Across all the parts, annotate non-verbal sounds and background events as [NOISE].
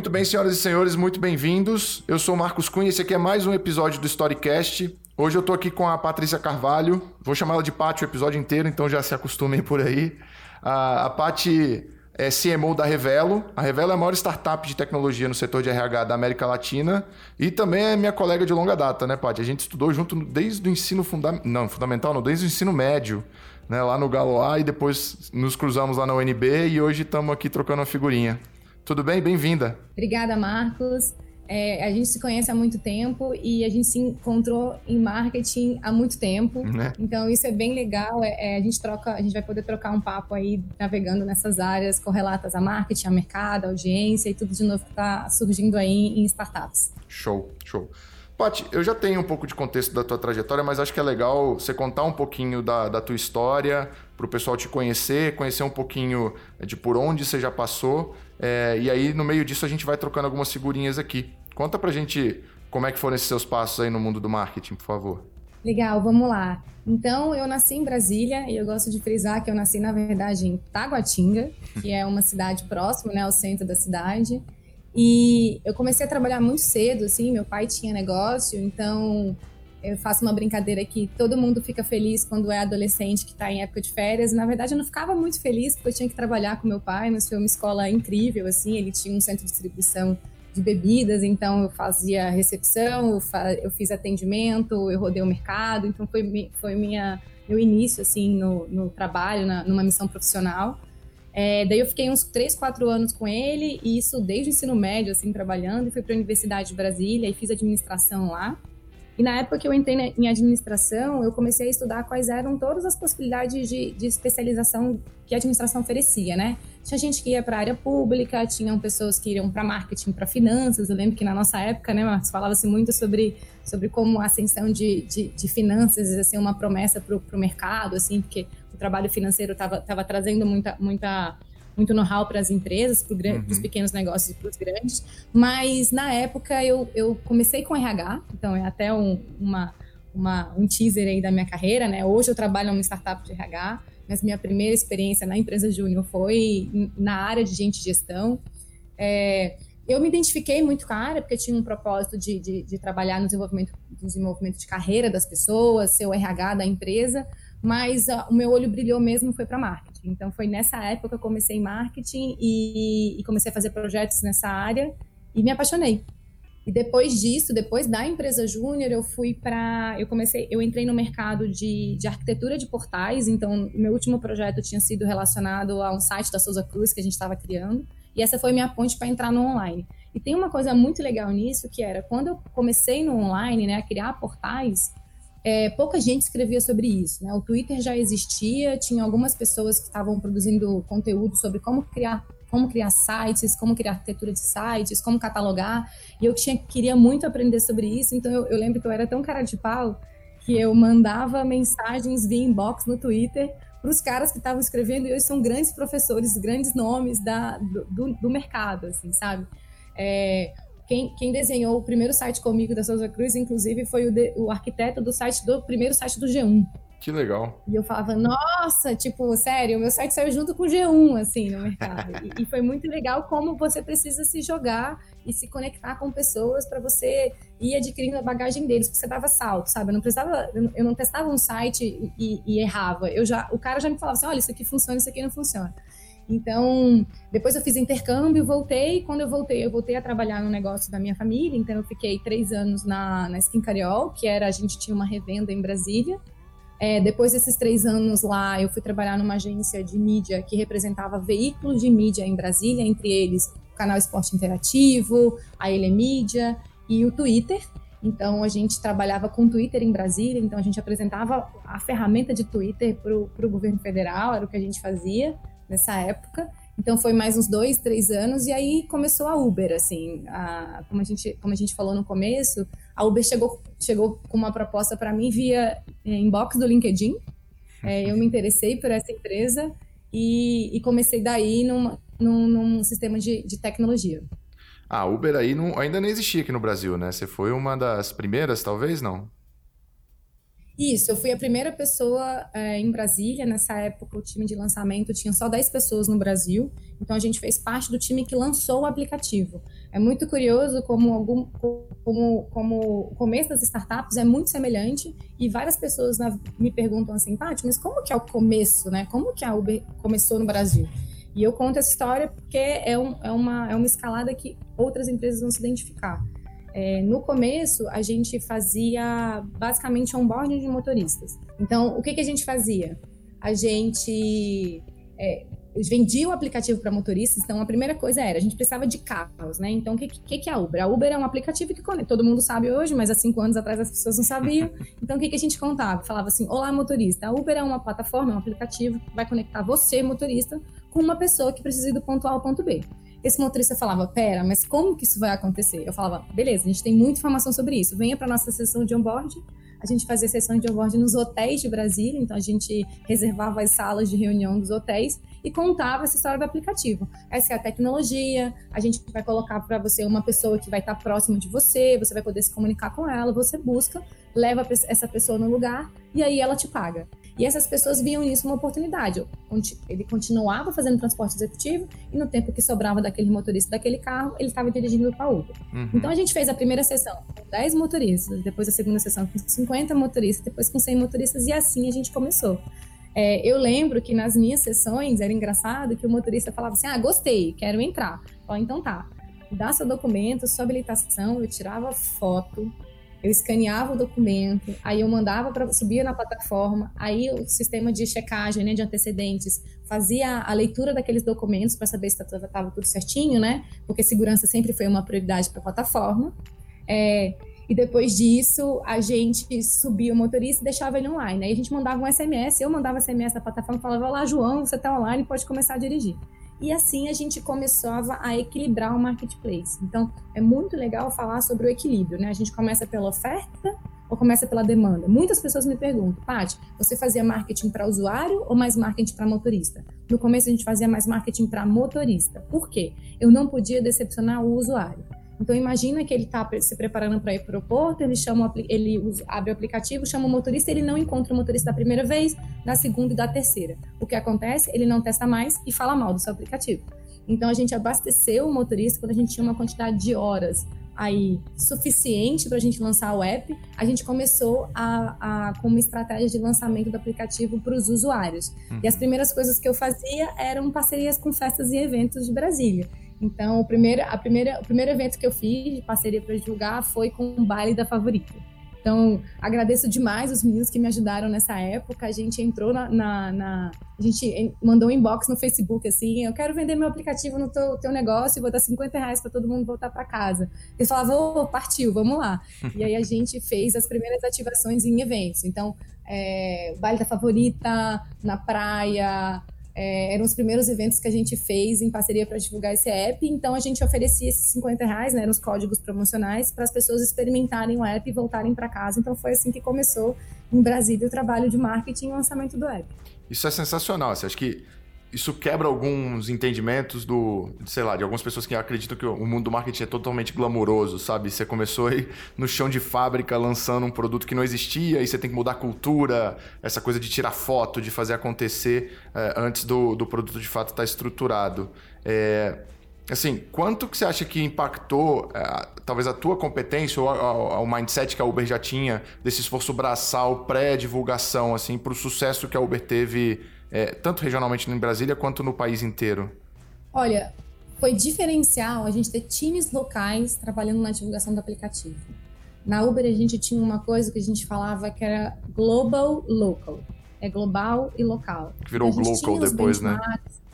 Muito bem, senhoras e senhores, muito bem-vindos. Eu sou Marcos Cunha, esse aqui é mais um episódio do Storycast. Hoje eu tô aqui com a Patrícia Carvalho, vou chamar ela de Paty o episódio inteiro, então já se acostumem por aí. A, a Paty é CMO da Revelo. A Revelo é a maior startup de tecnologia no setor de RH da América Latina e também é minha colega de longa data, né, Paty? A gente estudou junto desde o ensino fundamental, não, fundamental não, desde o ensino médio, né, lá no Galoá e depois nos cruzamos lá na UNB e hoje estamos aqui trocando uma figurinha. Tudo bem? Bem-vinda. Obrigada, Marcos. É, a gente se conhece há muito tempo e a gente se encontrou em marketing há muito tempo. Né? Então isso é bem legal. É, é, a gente troca, a gente vai poder trocar um papo aí navegando nessas áreas correlatas a marketing, a mercado, a audiência e tudo de novo que está surgindo aí em startups. Show, show. Paty, eu já tenho um pouco de contexto da tua trajetória, mas acho que é legal você contar um pouquinho da, da tua história, para o pessoal te conhecer, conhecer um pouquinho de por onde você já passou. É, e aí, no meio disso, a gente vai trocando algumas figurinhas aqui. Conta pra gente como é que foram esses seus passos aí no mundo do marketing, por favor. Legal, vamos lá. Então, eu nasci em Brasília e eu gosto de frisar que eu nasci, na verdade, em Taguatinga, que é uma cidade próxima, né, ao centro da cidade. E eu comecei a trabalhar muito cedo, assim, meu pai tinha negócio, então eu faço uma brincadeira que todo mundo fica feliz quando é adolescente que está em época de férias. Na verdade, eu não ficava muito feliz porque eu tinha que trabalhar com meu pai, mas foi uma escola incrível, assim, ele tinha um centro de distribuição de bebidas, então eu fazia recepção, eu, fa eu fiz atendimento, eu rodei o mercado, então foi, foi minha, meu início, assim, no, no trabalho, na, numa missão profissional. É, daí eu fiquei uns 3, 4 anos com ele, e isso desde o ensino médio, assim, trabalhando, e fui para a Universidade de Brasília e fiz administração lá. E na época que eu entrei em administração, eu comecei a estudar quais eram todas as possibilidades de, de especialização que a administração oferecia, né? Tinha gente que ia para a área pública, tinham pessoas que iriam para marketing, para finanças. Eu lembro que na nossa época, né, Marcos, falava-se muito sobre, sobre como a ascensão de, de, de finanças ia ser uma promessa para o mercado, assim, porque o trabalho financeiro estava trazendo muita, muita muito know-how para as empresas, para uhum. os pequenos negócios e para os grandes. Mas na época eu, eu comecei com RH, então é até um, uma, uma, um teaser aí da minha carreira, né? Hoje eu trabalho numa startup de RH, mas minha primeira experiência na empresa júnior foi na área de gente de gestão. É, eu me identifiquei muito com a área, porque tinha um propósito de, de, de trabalhar no desenvolvimento, desenvolvimento de carreira das pessoas, ser o RH da empresa, mas uh, o meu olho brilhou mesmo foi para marketing. Então foi nessa época que eu comecei em marketing e, e comecei a fazer projetos nessa área e me apaixonei. E depois disso, depois da empresa júnior, eu fui para, eu comecei, eu entrei no mercado de, de arquitetura de portais. Então, meu último projeto tinha sido relacionado a um site da Souza Cruz que a gente estava criando. E essa foi minha ponte para entrar no online. E tem uma coisa muito legal nisso que era quando eu comecei no online, né, a criar portais, é, pouca gente escrevia sobre isso. Né? O Twitter já existia, tinha algumas pessoas que estavam produzindo conteúdo sobre como criar como criar sites, como criar arquitetura de sites, como catalogar. E eu tinha, queria muito aprender sobre isso, então eu, eu lembro que eu era tão cara de pau que eu mandava mensagens via inbox no Twitter para os caras que estavam escrevendo, e hoje são grandes professores, grandes nomes da, do, do mercado, assim, sabe? É, quem, quem, desenhou o primeiro site comigo da Souza Cruz, inclusive, foi o, de, o arquiteto do site do primeiro site do G1. Que legal. E eu falava, nossa, tipo, sério, o meu site saiu junto com o G1, assim, no mercado. e, e, foi muito legal como você precisa se jogar e se conectar com pessoas para você ir adquirindo a bagagem deles, porque você dava salto, sabe? Eu não precisava, eu não testava um site e, e errava. Eu já, o cara já me falava assim, olha, isso aqui funciona, isso aqui não funciona. Então, depois eu fiz intercâmbio, voltei. Quando eu voltei, eu voltei a trabalhar no negócio da minha família. Então, eu fiquei três anos na, na Skin Cariol, que era, a gente tinha uma revenda em Brasília. É, depois desses três anos lá, eu fui trabalhar numa agência de mídia que representava veículos de mídia em Brasília, entre eles o canal Esporte Interativo, a Ele Mídia e o Twitter. Então, a gente trabalhava com Twitter em Brasília, então a gente apresentava a ferramenta de Twitter para o governo federal, era o que a gente fazia nessa época. Então foi mais uns dois, três anos e aí começou a Uber, assim, a, como a gente como a gente falou no começo, a Uber chegou chegou com uma proposta para mim via é, inbox do LinkedIn. É, eu me interessei por essa empresa e, e comecei daí numa, num, num sistema de, de tecnologia. A Uber aí não, ainda não existia aqui no Brasil, né? Você foi uma das primeiras, talvez não? Isso, eu fui a primeira pessoa é, em Brasília. Nessa época, o time de lançamento tinha só 10 pessoas no Brasil. Então, a gente fez parte do time que lançou o aplicativo. É muito curioso como, algum, como, como o começo das startups é muito semelhante. E várias pessoas na, me perguntam assim, Paty, mas como que é o começo, né? Como que a Uber começou no Brasil? E eu conto essa história porque é, um, é, uma, é uma escalada que outras empresas vão se identificar. É, no começo, a gente fazia basicamente onboarding de motoristas. Então, o que, que a gente fazia? A gente é, vendia o aplicativo para motoristas. Então, a primeira coisa era, a gente precisava de carros, né? Então, o que, que, que é a Uber? A Uber é um aplicativo que todo mundo sabe hoje, mas há cinco anos atrás as pessoas não sabiam. Então, o que, que a gente contava? Falava assim, olá, motorista. A Uber é uma plataforma, é um aplicativo que vai conectar você, motorista, com uma pessoa que precisa ir do ponto A ao ponto B. Esse motorista falava, pera, mas como que isso vai acontecer? Eu falava, beleza, a gente tem muita informação sobre isso. Venha para nossa sessão de onboard. A gente fazia sessão de onboard nos hotéis de Brasília, então a gente reservava as salas de reunião dos hotéis e contava essa história do aplicativo. Essa é a tecnologia, a gente vai colocar para você uma pessoa que vai estar próxima de você, você vai poder se comunicar com ela, você busca, leva essa pessoa no lugar e aí ela te paga. E essas pessoas viam nisso uma oportunidade. Ele continuava fazendo transporte executivo e no tempo que sobrava daquele motorista daquele carro, ele estava dirigindo para Uber. Uhum. Então a gente fez a primeira sessão com 10 motoristas, depois a segunda sessão com 50 motoristas, depois com 100 motoristas e assim a gente começou. É, eu lembro que nas minhas sessões era engraçado que o motorista falava assim: Ah, gostei, quero entrar. Falei, então tá, dá seu documento, sua habilitação, eu tirava foto, eu escaneava o documento, aí eu mandava para subir na plataforma, aí o sistema de checagem, né, de antecedentes, fazia a leitura daqueles documentos para saber se estava tudo certinho, né? Porque segurança sempre foi uma prioridade para a plataforma. É, e depois disso, a gente subia o motorista e deixava ele online. Aí a gente mandava um SMS, eu mandava SMS da plataforma falava: Olá, João, você está online, pode começar a dirigir. E assim a gente começava a equilibrar o marketplace. Então, é muito legal falar sobre o equilíbrio, né? A gente começa pela oferta ou começa pela demanda? Muitas pessoas me perguntam, Paty, você fazia marketing para usuário ou mais marketing para motorista? No começo a gente fazia mais marketing para motorista. Por quê? Eu não podia decepcionar o usuário. Então imagina que ele está se preparando para ir para o aeroporto, ele chama, ele abre o aplicativo, chama o motorista, ele não encontra o motorista da primeira vez, da segunda e da terceira. O que acontece? Ele não testa mais e fala mal do seu aplicativo. Então a gente abasteceu o motorista quando a gente tinha uma quantidade de horas aí suficiente para a gente lançar o app, a gente começou a, a, com uma estratégia de lançamento do aplicativo para os usuários. Uhum. E as primeiras coisas que eu fazia eram parcerias com festas e eventos de Brasília. Então, o primeiro, a primeira, o primeiro evento que eu fiz de parceria para divulgar foi com o baile da favorita. Então, agradeço demais os meninos que me ajudaram nessa época. A gente entrou na. na, na a gente mandou um inbox no Facebook assim: eu quero vender meu aplicativo no teu, teu negócio e vou dar 50 reais para todo mundo voltar para casa. Eles falavam: oh, partiu, vamos lá. [LAUGHS] e aí a gente fez as primeiras ativações em eventos. Então, é, baile da favorita, na praia, é, eram os primeiros eventos que a gente fez em parceria para divulgar esse app, então a gente oferecia esses 50 reais, né, eram os códigos promocionais, para as pessoas experimentarem o app e voltarem para casa. Então foi assim que começou em Brasília o trabalho de marketing e lançamento do app. Isso é sensacional. Você acha que isso quebra alguns entendimentos do, sei lá, de algumas pessoas que acreditam que o mundo do marketing é totalmente glamouroso, sabe? Você começou aí no chão de fábrica lançando um produto que não existia e você tem que mudar a cultura, essa coisa de tirar foto, de fazer acontecer é, antes do, do produto de fato estar tá estruturado. É, assim, quanto que você acha que impactou é, talvez a tua competência ou o mindset que a Uber já tinha desse esforço braçal pré-divulgação, assim, para o sucesso que a Uber teve é, tanto regionalmente em Brasília quanto no país inteiro? Olha, foi diferencial a gente ter times locais trabalhando na divulgação do aplicativo. Na Uber a gente tinha uma coisa que a gente falava que era global local. É global e local. Virou local depois, né?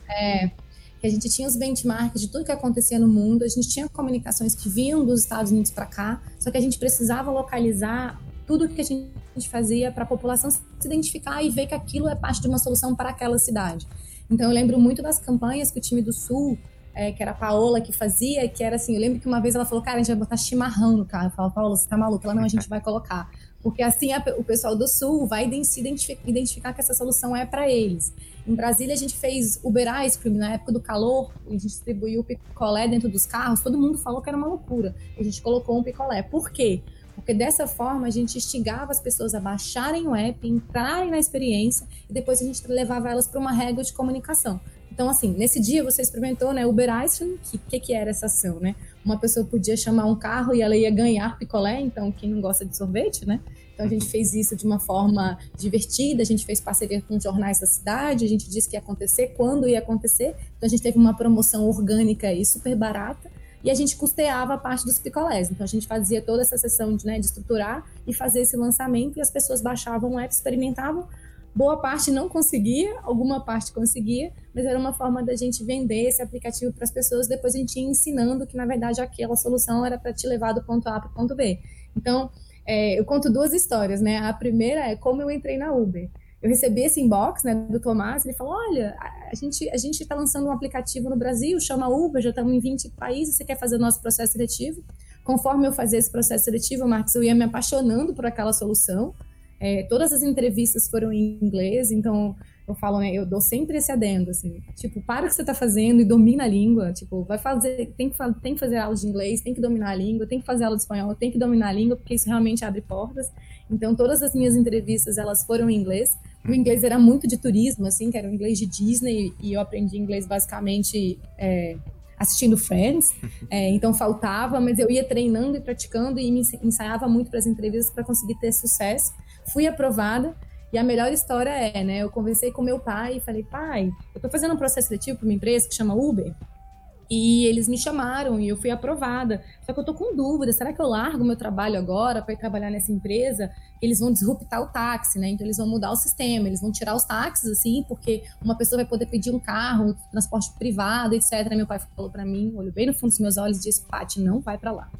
É, que a gente tinha os benchmarks de tudo que acontecia no mundo, a gente tinha comunicações que vinham dos Estados Unidos para cá, só que a gente precisava localizar tudo que a gente fazia para a população se identificar e ver que aquilo é parte de uma solução para aquela cidade. Então eu lembro muito das campanhas que o time do Sul, é, que era a Paola que fazia, que era assim, eu lembro que uma vez ela falou, cara, a gente vai botar chimarrão no carro. Eu falo, Paola, você tá maluca? Ela, não, a gente vai colocar. Porque assim a, o pessoal do Sul vai se identificar, identificar que essa solução é para eles. Em Brasília a gente fez Uber Ice Cream na época do calor, a gente distribuiu picolé dentro dos carros, todo mundo falou que era uma loucura. A gente colocou um picolé. Por quê? Porque dessa forma a gente instigava as pessoas a baixarem o app, entrarem na experiência e depois a gente levava elas para uma régua de comunicação. Então, assim, nesse dia você experimentou, né, Uber Ice, o que, que, que era essa ação, né? Uma pessoa podia chamar um carro e ela ia ganhar picolé, então quem não gosta de sorvete, né? Então a gente fez isso de uma forma divertida, a gente fez parceria com jornais da cidade, a gente disse que ia acontecer, quando ia acontecer. Então a gente teve uma promoção orgânica e super barata e a gente custeava a parte dos picolés. Então a gente fazia toda essa sessão de, né, de estruturar e fazer esse lançamento e as pessoas baixavam o app, experimentavam. Boa parte não conseguia, alguma parte conseguia, mas era uma forma da gente vender esse aplicativo para as pessoas. Depois a gente ia ensinando que na verdade aquela solução era para te levar do ponto A para o ponto B. Então é, eu conto duas histórias, né? A primeira é como eu entrei na Uber. Eu recebi esse inbox né, do Tomás, ele falou: Olha, a gente a gente está lançando um aplicativo no Brasil, chama Uber, já estamos em 20 países, você quer fazer o nosso processo seletivo? Conforme eu fazia esse processo seletivo, Marcos, eu ia me apaixonando por aquela solução. É, todas as entrevistas foram em inglês, então eu falo, né, eu dou sempre esse adendo, assim, tipo, para o que você está fazendo e domina a língua, tipo, vai fazer, tem que, tem que fazer aula de inglês, tem que dominar a língua, tem que fazer aula de espanhol, tem que dominar a língua, porque isso realmente abre portas. Então, todas as minhas entrevistas, elas foram em inglês. O inglês era muito de turismo, assim, que era o inglês de Disney, e eu aprendi inglês basicamente é, assistindo Friends, [LAUGHS] é, então faltava, mas eu ia treinando e praticando e me ensaiava muito para as entrevistas para conseguir ter sucesso. Fui aprovada, e a melhor história é, né? Eu conversei com meu pai e falei, pai, eu tô fazendo um processo seletivo para uma empresa que chama Uber. E eles me chamaram e eu fui aprovada. Só que eu tô com dúvida, será que eu largo meu trabalho agora para ir trabalhar nessa empresa? Eles vão disruptar o táxi, né? Então eles vão mudar o sistema, eles vão tirar os táxis assim, porque uma pessoa vai poder pedir um carro, transporte privado, etc. Meu pai falou para mim, olhou bem no fundo dos meus olhos e disse: "Pati, não vai para lá".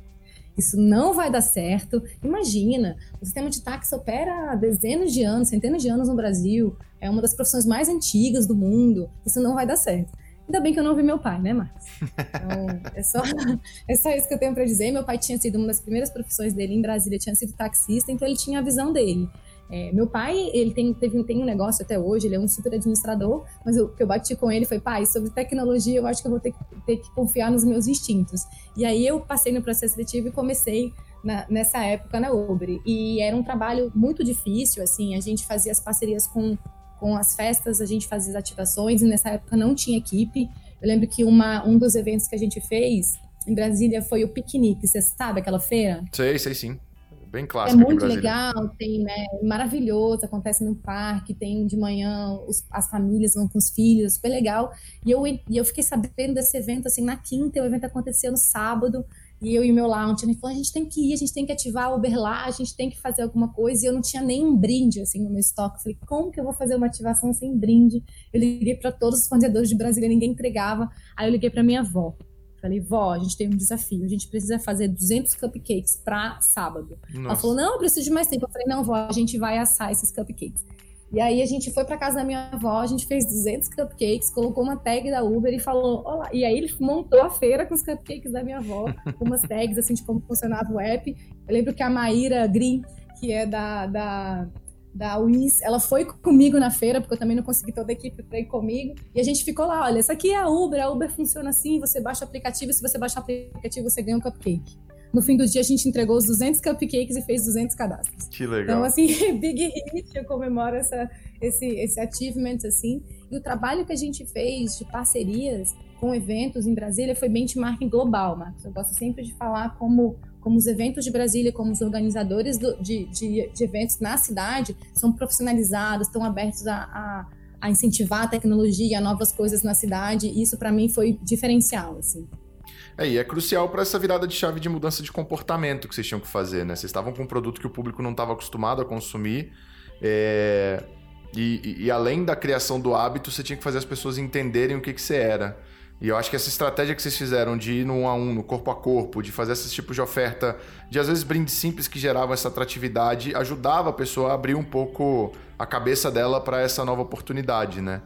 Isso não vai dar certo. Imagina, o sistema de táxi opera há dezenas de anos, centenas de anos no Brasil. É uma das profissões mais antigas do mundo. Isso não vai dar certo. Ainda bem que eu não vi meu pai, né, Marcos? Então, é só, [LAUGHS] é só isso que eu tenho para dizer. Meu pai tinha sido uma das primeiras profissões dele em Brasília, tinha sido taxista, então ele tinha a visão dele. É, meu pai, ele tem, teve, tem um negócio até hoje, ele é um super administrador, mas o que eu bati com ele foi, pai, sobre tecnologia eu acho que eu vou ter, ter que confiar nos meus instintos. E aí eu passei no processo seletivo e comecei na, nessa época na Uber. E era um trabalho muito difícil, assim, a gente fazia as parcerias com, com as festas, a gente fazia as ativações, e nessa época não tinha equipe. Eu lembro que uma, um dos eventos que a gente fez em Brasília foi o piquenique, você sabe aquela feira? Sei, sei sim. Bem É clássico muito legal, tem, né, maravilhoso, acontece no parque, tem de manhã os- as famílias vão com os filhos, super legal. E eu, e eu fiquei sabendo desse evento assim na quinta, o evento acontecia no sábado, e eu e o meu lounge, ele falou, a gente tem que ir, a gente tem que ativar o Uber lá, a gente tem que fazer alguma coisa, e eu não tinha nem um brinde assim no meu estoque. Eu falei, como que eu vou fazer uma ativação sem brinde? Eu liguei para todos os fornecedores de Brasília, ninguém entregava. Aí eu liguei para minha avó. Falei, vó, a gente tem um desafio, a gente precisa fazer 200 cupcakes para sábado. Ela Nossa. falou, não, eu preciso de mais tempo. Eu falei, não, vó, a gente vai assar esses cupcakes. E aí a gente foi para casa da minha avó, a gente fez 200 cupcakes, colocou uma tag da Uber e falou, olá. E aí ele montou a feira com os cupcakes da minha avó, com umas tags assim de como funcionava o app. Eu lembro que a Maíra Green, que é da, da, da Wiz, ela foi comigo na feira, porque eu também não consegui toda a equipe para ir comigo. E a gente ficou lá, olha, essa aqui é a Uber, a Uber funciona assim, você baixa o aplicativo, se você baixar o aplicativo, você ganha um cupcake. No fim do dia, a gente entregou os 200 cupcakes e fez 200 cadastros. Que legal. Então, assim, [LAUGHS] Big Hit, eu comemoro essa, esse, esse achievement, assim. E o trabalho que a gente fez de parcerias com eventos em Brasília foi benchmarking global, Marcos. Eu gosto sempre de falar como, como os eventos de Brasília, como os organizadores do- de, de, de eventos na cidade são profissionalizados, estão abertos a, a, a incentivar a tecnologia, a novas coisas na cidade. Isso, para mim, foi diferencial, assim. É, e é crucial para essa virada de chave de mudança de comportamento que vocês tinham que fazer, né? Vocês estavam com um produto que o público não estava acostumado a consumir. é, E, e- e além da criação do hábito, você tinha que fazer as pessoas entenderem o que, que você era. E eu acho que essa estratégia que vocês fizeram de ir no um a um, no corpo a corpo, de fazer esses tipos de oferta, de às vezes brindes simples que geravam essa atratividade, ajudava a pessoa a abrir um pouco a cabeça dela para essa nova oportunidade, né?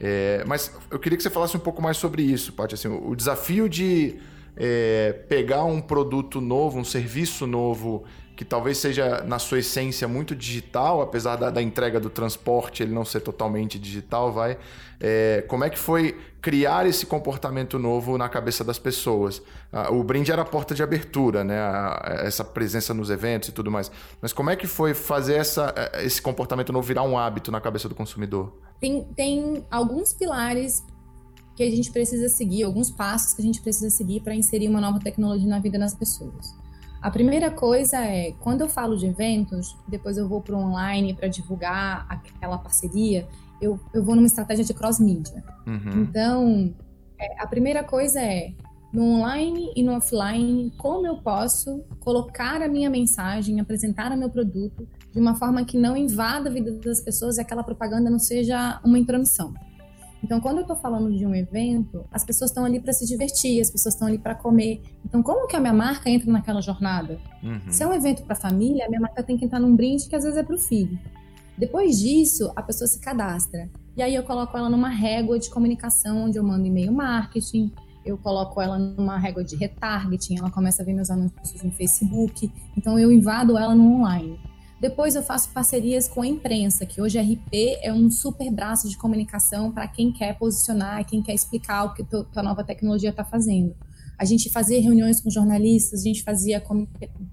É, mas eu queria que você falasse um pouco mais sobre isso, Paty. Assim, o o desafio de é, pegar um produto novo, um serviço novo que talvez seja na sua essência muito digital, apesar da, da entrega do transporte ele não ser totalmente digital, vai. É, como é que foi criar esse comportamento novo na cabeça das pessoas? Ah, o brinde era a porta de abertura, né? essa presença nos eventos e tudo mais. Mas como é que foi fazer essa, esse comportamento novo virar um hábito na cabeça do consumidor? Tem, tem alguns pilares que a gente precisa seguir, alguns passos que a gente precisa seguir para inserir uma nova tecnologia na vida das pessoas. A primeira coisa é, quando eu falo de eventos, depois eu vou para o online para divulgar aquela parceria, eu, eu vou numa estratégia de cross-mídia. Uhum. Então, é, a primeira coisa é, no online e no offline, como eu posso colocar a minha mensagem, apresentar o meu produto de uma forma que não invada a vida das pessoas e aquela propaganda não seja uma intromissão. Então, quando eu estou falando de um evento, as pessoas estão ali para se divertir, as pessoas estão ali para comer. Então, como que a minha marca entra naquela jornada? Uhum. Se é um evento para família, a minha marca tem que entrar num brinde que às vezes é para o filho. Depois disso, a pessoa se cadastra. E aí eu coloco ela numa régua de comunicação, onde eu mando e-mail marketing, eu coloco ela numa régua de retargeting, ela começa a ver meus anúncios no Facebook, então eu invado ela no online. Depois eu faço parcerias com a imprensa, que hoje a RP é um super braço de comunicação para quem quer posicionar, quem quer explicar o que a nova tecnologia está fazendo. A gente fazia reuniões com jornalistas, a gente fazia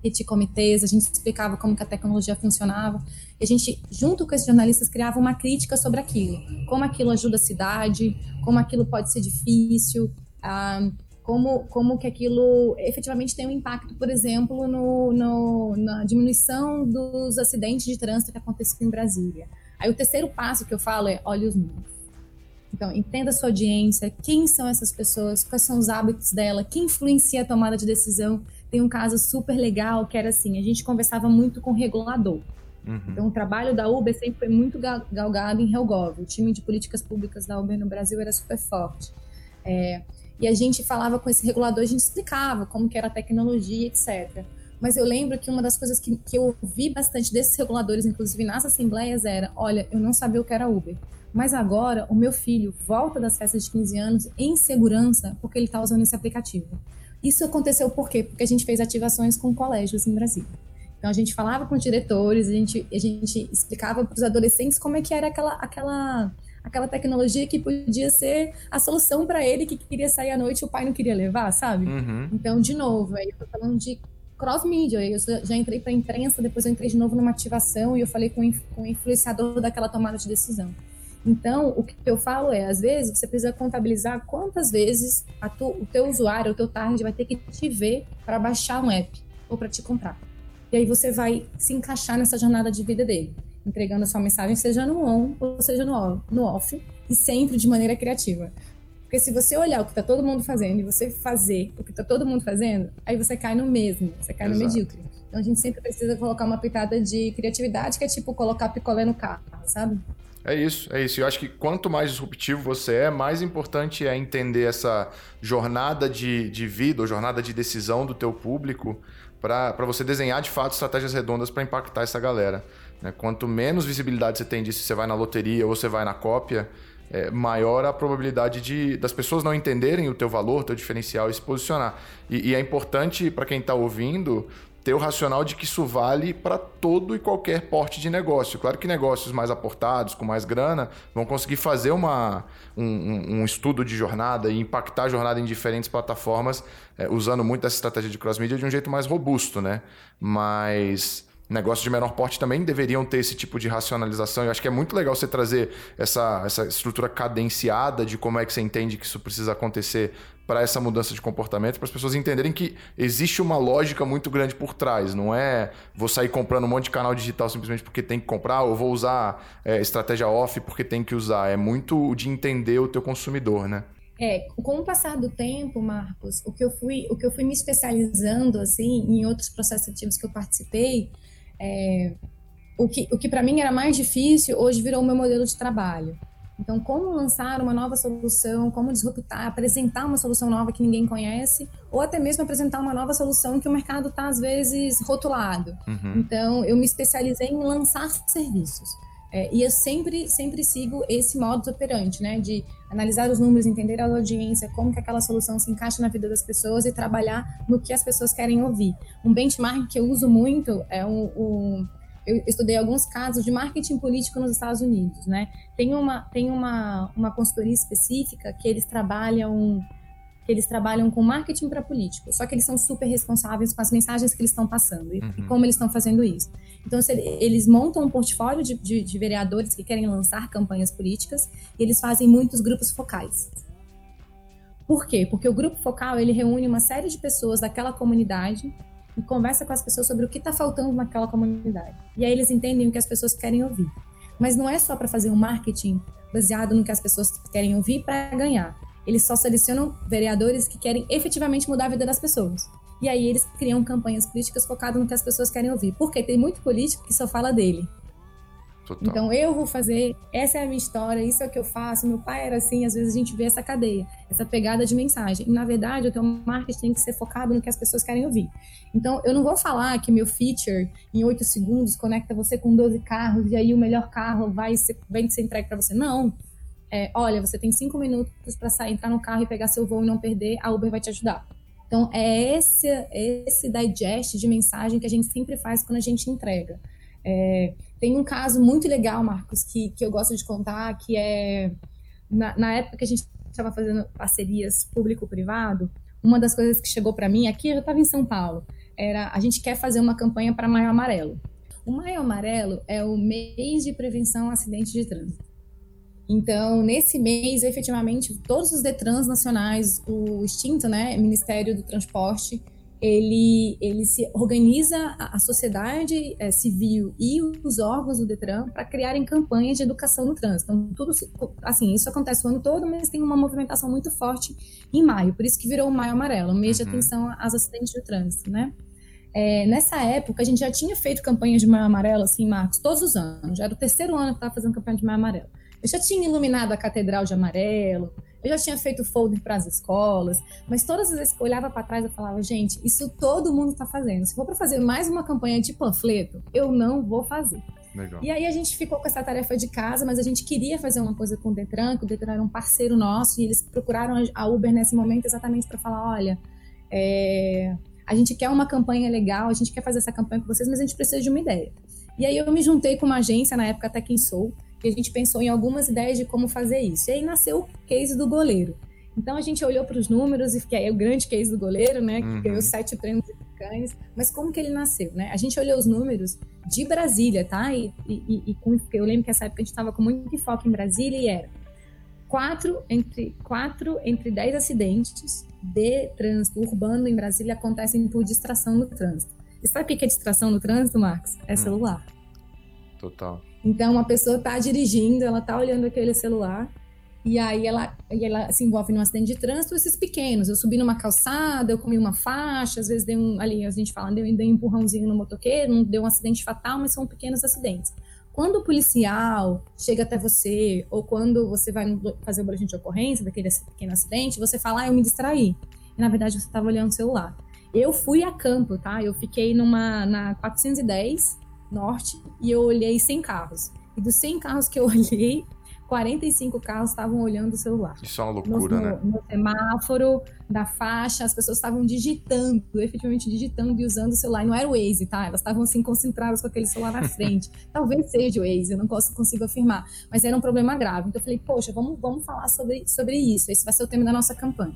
petit comitês, a gente explicava como que a tecnologia funcionava. E a gente, junto com esses jornalistas, criava uma crítica sobre aquilo. Como aquilo ajuda a cidade, como aquilo pode ser difícil, ah, como, como que aquilo efetivamente tem um impacto, por exemplo, no, no, na diminuição dos acidentes de trânsito que acontecem em Brasília. Aí o terceiro passo que eu falo é olhe os números. Então, entenda a sua audiência, quem são essas pessoas, quais são os hábitos dela, quem influencia a tomada de decisão. Tem um caso super legal que era assim, a gente conversava muito com o regulador. Uhum. Então, o trabalho da Uber sempre foi muito galgado em Helgov. O time de políticas públicas da Uber no Brasil era super forte. É, e a gente falava com esse regulador, a gente explicava como que era a tecnologia, etc. Mas eu lembro que uma das coisas que, que eu ouvi bastante desses reguladores, inclusive nas assembleias, era: olha, eu não sabia o que era Uber. Mas agora o meu filho volta das festas de 15 anos em segurança porque ele está usando esse aplicativo. Isso aconteceu por quê? Porque a gente fez ativações com colégios em Brasília. Então a gente falava com diretores, a gente, a gente explicava para os adolescentes como é que era aquela, aquela aquela tecnologia que podia ser a solução para ele que queria sair à noite e o pai não queria levar, sabe? Uhum. Então, de novo, aí eu tô falando de cross-media, eu já entrei para a imprensa, depois eu entrei de novo numa ativação e eu falei com, com o influenciador daquela tomada de decisão. Então, o que eu falo é, às vezes, você precisa contabilizar quantas vezes tu, o teu usuário, o teu target vai ter que te ver para baixar um app ou para te comprar. E aí você vai se encaixar nessa jornada de vida dele entregando a sua mensagem, seja no on ou seja no, no off, e sempre de maneira criativa. Porque se você olhar o que está todo mundo fazendo e você fazer o que está todo mundo fazendo, aí você cai no mesmo, você cai Exato. no medíocre. Então a gente sempre precisa colocar uma pitada de criatividade, que é tipo colocar picolé no carro, sabe? É isso, é isso. Eu acho que quanto mais disruptivo você é, mais importante é entender essa jornada de, de vida ou jornada de decisão do teu público para você desenhar de fato estratégias redondas para impactar essa galera. Né? Quanto menos visibilidade você tem disso, se você vai na loteria ou você vai na cópia, é, maior a probabilidade de das pessoas não entenderem o teu valor, o teu diferencial e se posicionar. E, e é importante para quem está ouvindo ter o racional de que isso vale para todo e qualquer porte de negócio. Claro que negócios mais aportados, com mais grana, vão conseguir fazer uma, um, um estudo de jornada e impactar a jornada em diferentes plataformas, é, usando muito essa estratégia de cross-media de um jeito mais robusto, né? Mas negócios de menor porte também deveriam ter esse tipo de racionalização. Eu acho que é muito legal você trazer essa, essa estrutura cadenciada de como é que você entende que isso precisa acontecer para essa mudança de comportamento, para as pessoas entenderem que existe uma lógica muito grande por trás. Não é vou sair comprando um monte de canal digital simplesmente porque tem que comprar, ou vou usar é, estratégia off porque tem que usar. É muito de entender o teu consumidor, né? É, com o passar do tempo, Marcos, o que eu fui, o que eu fui me especializando assim em outros processos ativos que eu participei, é, o que, o que para mim era mais difícil, hoje virou o meu modelo de trabalho. Então, como lançar uma nova solução, como disruptar, apresentar uma solução nova que ninguém conhece, ou até mesmo apresentar uma nova solução que o mercado está, às vezes, rotulado. Uhum. Então, eu me especializei em lançar serviços. É, e eu sempre, sempre sigo esse modo operante, né? De analisar os números, entender a audiência, como que aquela solução se encaixa na vida das pessoas e trabalhar no que as pessoas querem ouvir. Um benchmark que eu uso muito é o, o eu estudei alguns casos de marketing político nos Estados Unidos, né? Tem uma, tem uma, uma consultoria específica que eles trabalham que eles trabalham com marketing para políticos, só que eles são super responsáveis com as mensagens que eles estão passando e, uhum. e como eles estão fazendo isso. Então, eles montam um portfólio de, de, de, vereadores que querem lançar campanhas políticas e eles fazem muitos grupos focais. Por quê? Porque o grupo focal ele reúne uma série de pessoas daquela comunidade e conversa com as pessoas sobre o que está faltando naquela comunidade. E aí eles entendem o que as pessoas querem ouvir. Mas não é só para fazer um marketing baseado no que as pessoas querem ouvir para ganhar. Eles só selecionam vereadores que querem efetivamente mudar a vida das pessoas. E aí eles criam campanhas políticas focadas no que as pessoas querem ouvir. Porque tem muito político que só fala dele. Total. Então eu vou fazer, essa é a minha história, isso é o que eu faço. Meu pai era assim, às vezes a gente vê essa cadeia, essa pegada de mensagem. E na verdade, o teu marketing tem que ser focado no que as pessoas querem ouvir. Então eu não vou falar que meu feature em 8 segundos conecta você com 12 carros e aí o melhor carro vai ser, vem ser entregue para você. Não. É, olha, você tem 5 minutos para entrar no carro e pegar seu voo e não perder, a Uber vai te ajudar. Então é esse, esse digest de mensagem que a gente sempre faz quando a gente entrega. É, tem um caso muito legal, Marcos, que, que eu gosto de contar, que é na, na época que a gente estava fazendo parcerias público-privado, uma das coisas que chegou para mim aqui, eu estava em São Paulo, era a gente quer fazer uma campanha para Maio Amarelo. O Maio Amarelo é o mês de prevenção a acidente de trânsito. Então, nesse mês, efetivamente, todos os Detrans nacionais, o extinto, né, Ministério do Transporte, ele, ele se organiza a, a sociedade é, civil e os órgãos do Detran para criarem campanhas de educação no trânsito. Então, tudo assim, isso acontece o ano todo, mas tem uma movimentação muito forte em maio, por isso que virou o Maio Amarelo, o mês uhum. de atenção aos acidentes de trânsito, né? É, nessa época, a gente já tinha feito campanhas de Maio Amarelo, assim, Marcos, todos os anos. Já era o terceiro ano que estava fazendo campanha de Maio Amarelo. Eu já tinha iluminado a Catedral de Amarelo, eu já tinha feito folder para as escolas, mas todas as vezes que eu olhava para trás, eu falava, gente, isso todo mundo está fazendo. Se for para fazer mais uma campanha de panfleto, eu não vou fazer. Legal. E aí a gente ficou com essa tarefa de casa, mas a gente queria fazer uma coisa com o Detran, que o Detran era um parceiro nosso, e eles procuraram a Uber nesse momento exatamente para falar, olha, é, a gente quer uma campanha legal, a gente quer fazer essa campanha com vocês, mas a gente precisa de uma ideia. E aí eu me juntei com uma agência, na época até quem sou, e a gente pensou em algumas ideias de como fazer isso. E aí nasceu o case do goleiro. Então a gente olhou para os números, e que é o grande case do goleiro, né? Que uhum. ganhou sete prêmios africanos. Mas como que ele nasceu, né? A gente olhou os números de Brasília, tá? E, e, e com, eu lembro que essa época a gente estava com muito foco em Brasília e era quatro entre, quatro entre dez acidentes de trânsito urbano em Brasília acontecem por distração no trânsito. E sabe o que é distração no trânsito, Marcos? É hum. celular. Total. Então, uma pessoa está dirigindo, ela está olhando aquele celular, e aí ela, e ela se envolve num acidente de trânsito, esses pequenos. Eu subi numa calçada, eu comi uma faixa, às vezes dei um, ali a gente fala, dei, dei um empurrãozinho no motoqueiro, não deu um acidente fatal, mas são pequenos acidentes. Quando o policial chega até você, ou quando você vai fazer o boletim de ocorrência daquele pequeno acidente, você fala, ah, eu me distraí. E na verdade você estava olhando o celular. Eu fui a campo, tá? Eu fiquei numa na 410, norte e eu olhei 100 carros. E dos 100 carros que eu [LAUGHS] olhei, 45 carros estavam olhando o celular. Isso é uma loucura, no, né? No semáforo, da faixa, as pessoas estavam digitando, efetivamente digitando e usando o celular. E não era o Waze, tá? Elas estavam assim concentradas com aquele celular na [LAUGHS] frente. Talvez seja o Waze, eu não posso, consigo afirmar. Mas era um problema grave. Então eu falei, poxa, vamos, vamos falar sobre, sobre isso. Esse vai ser o tema da nossa campanha.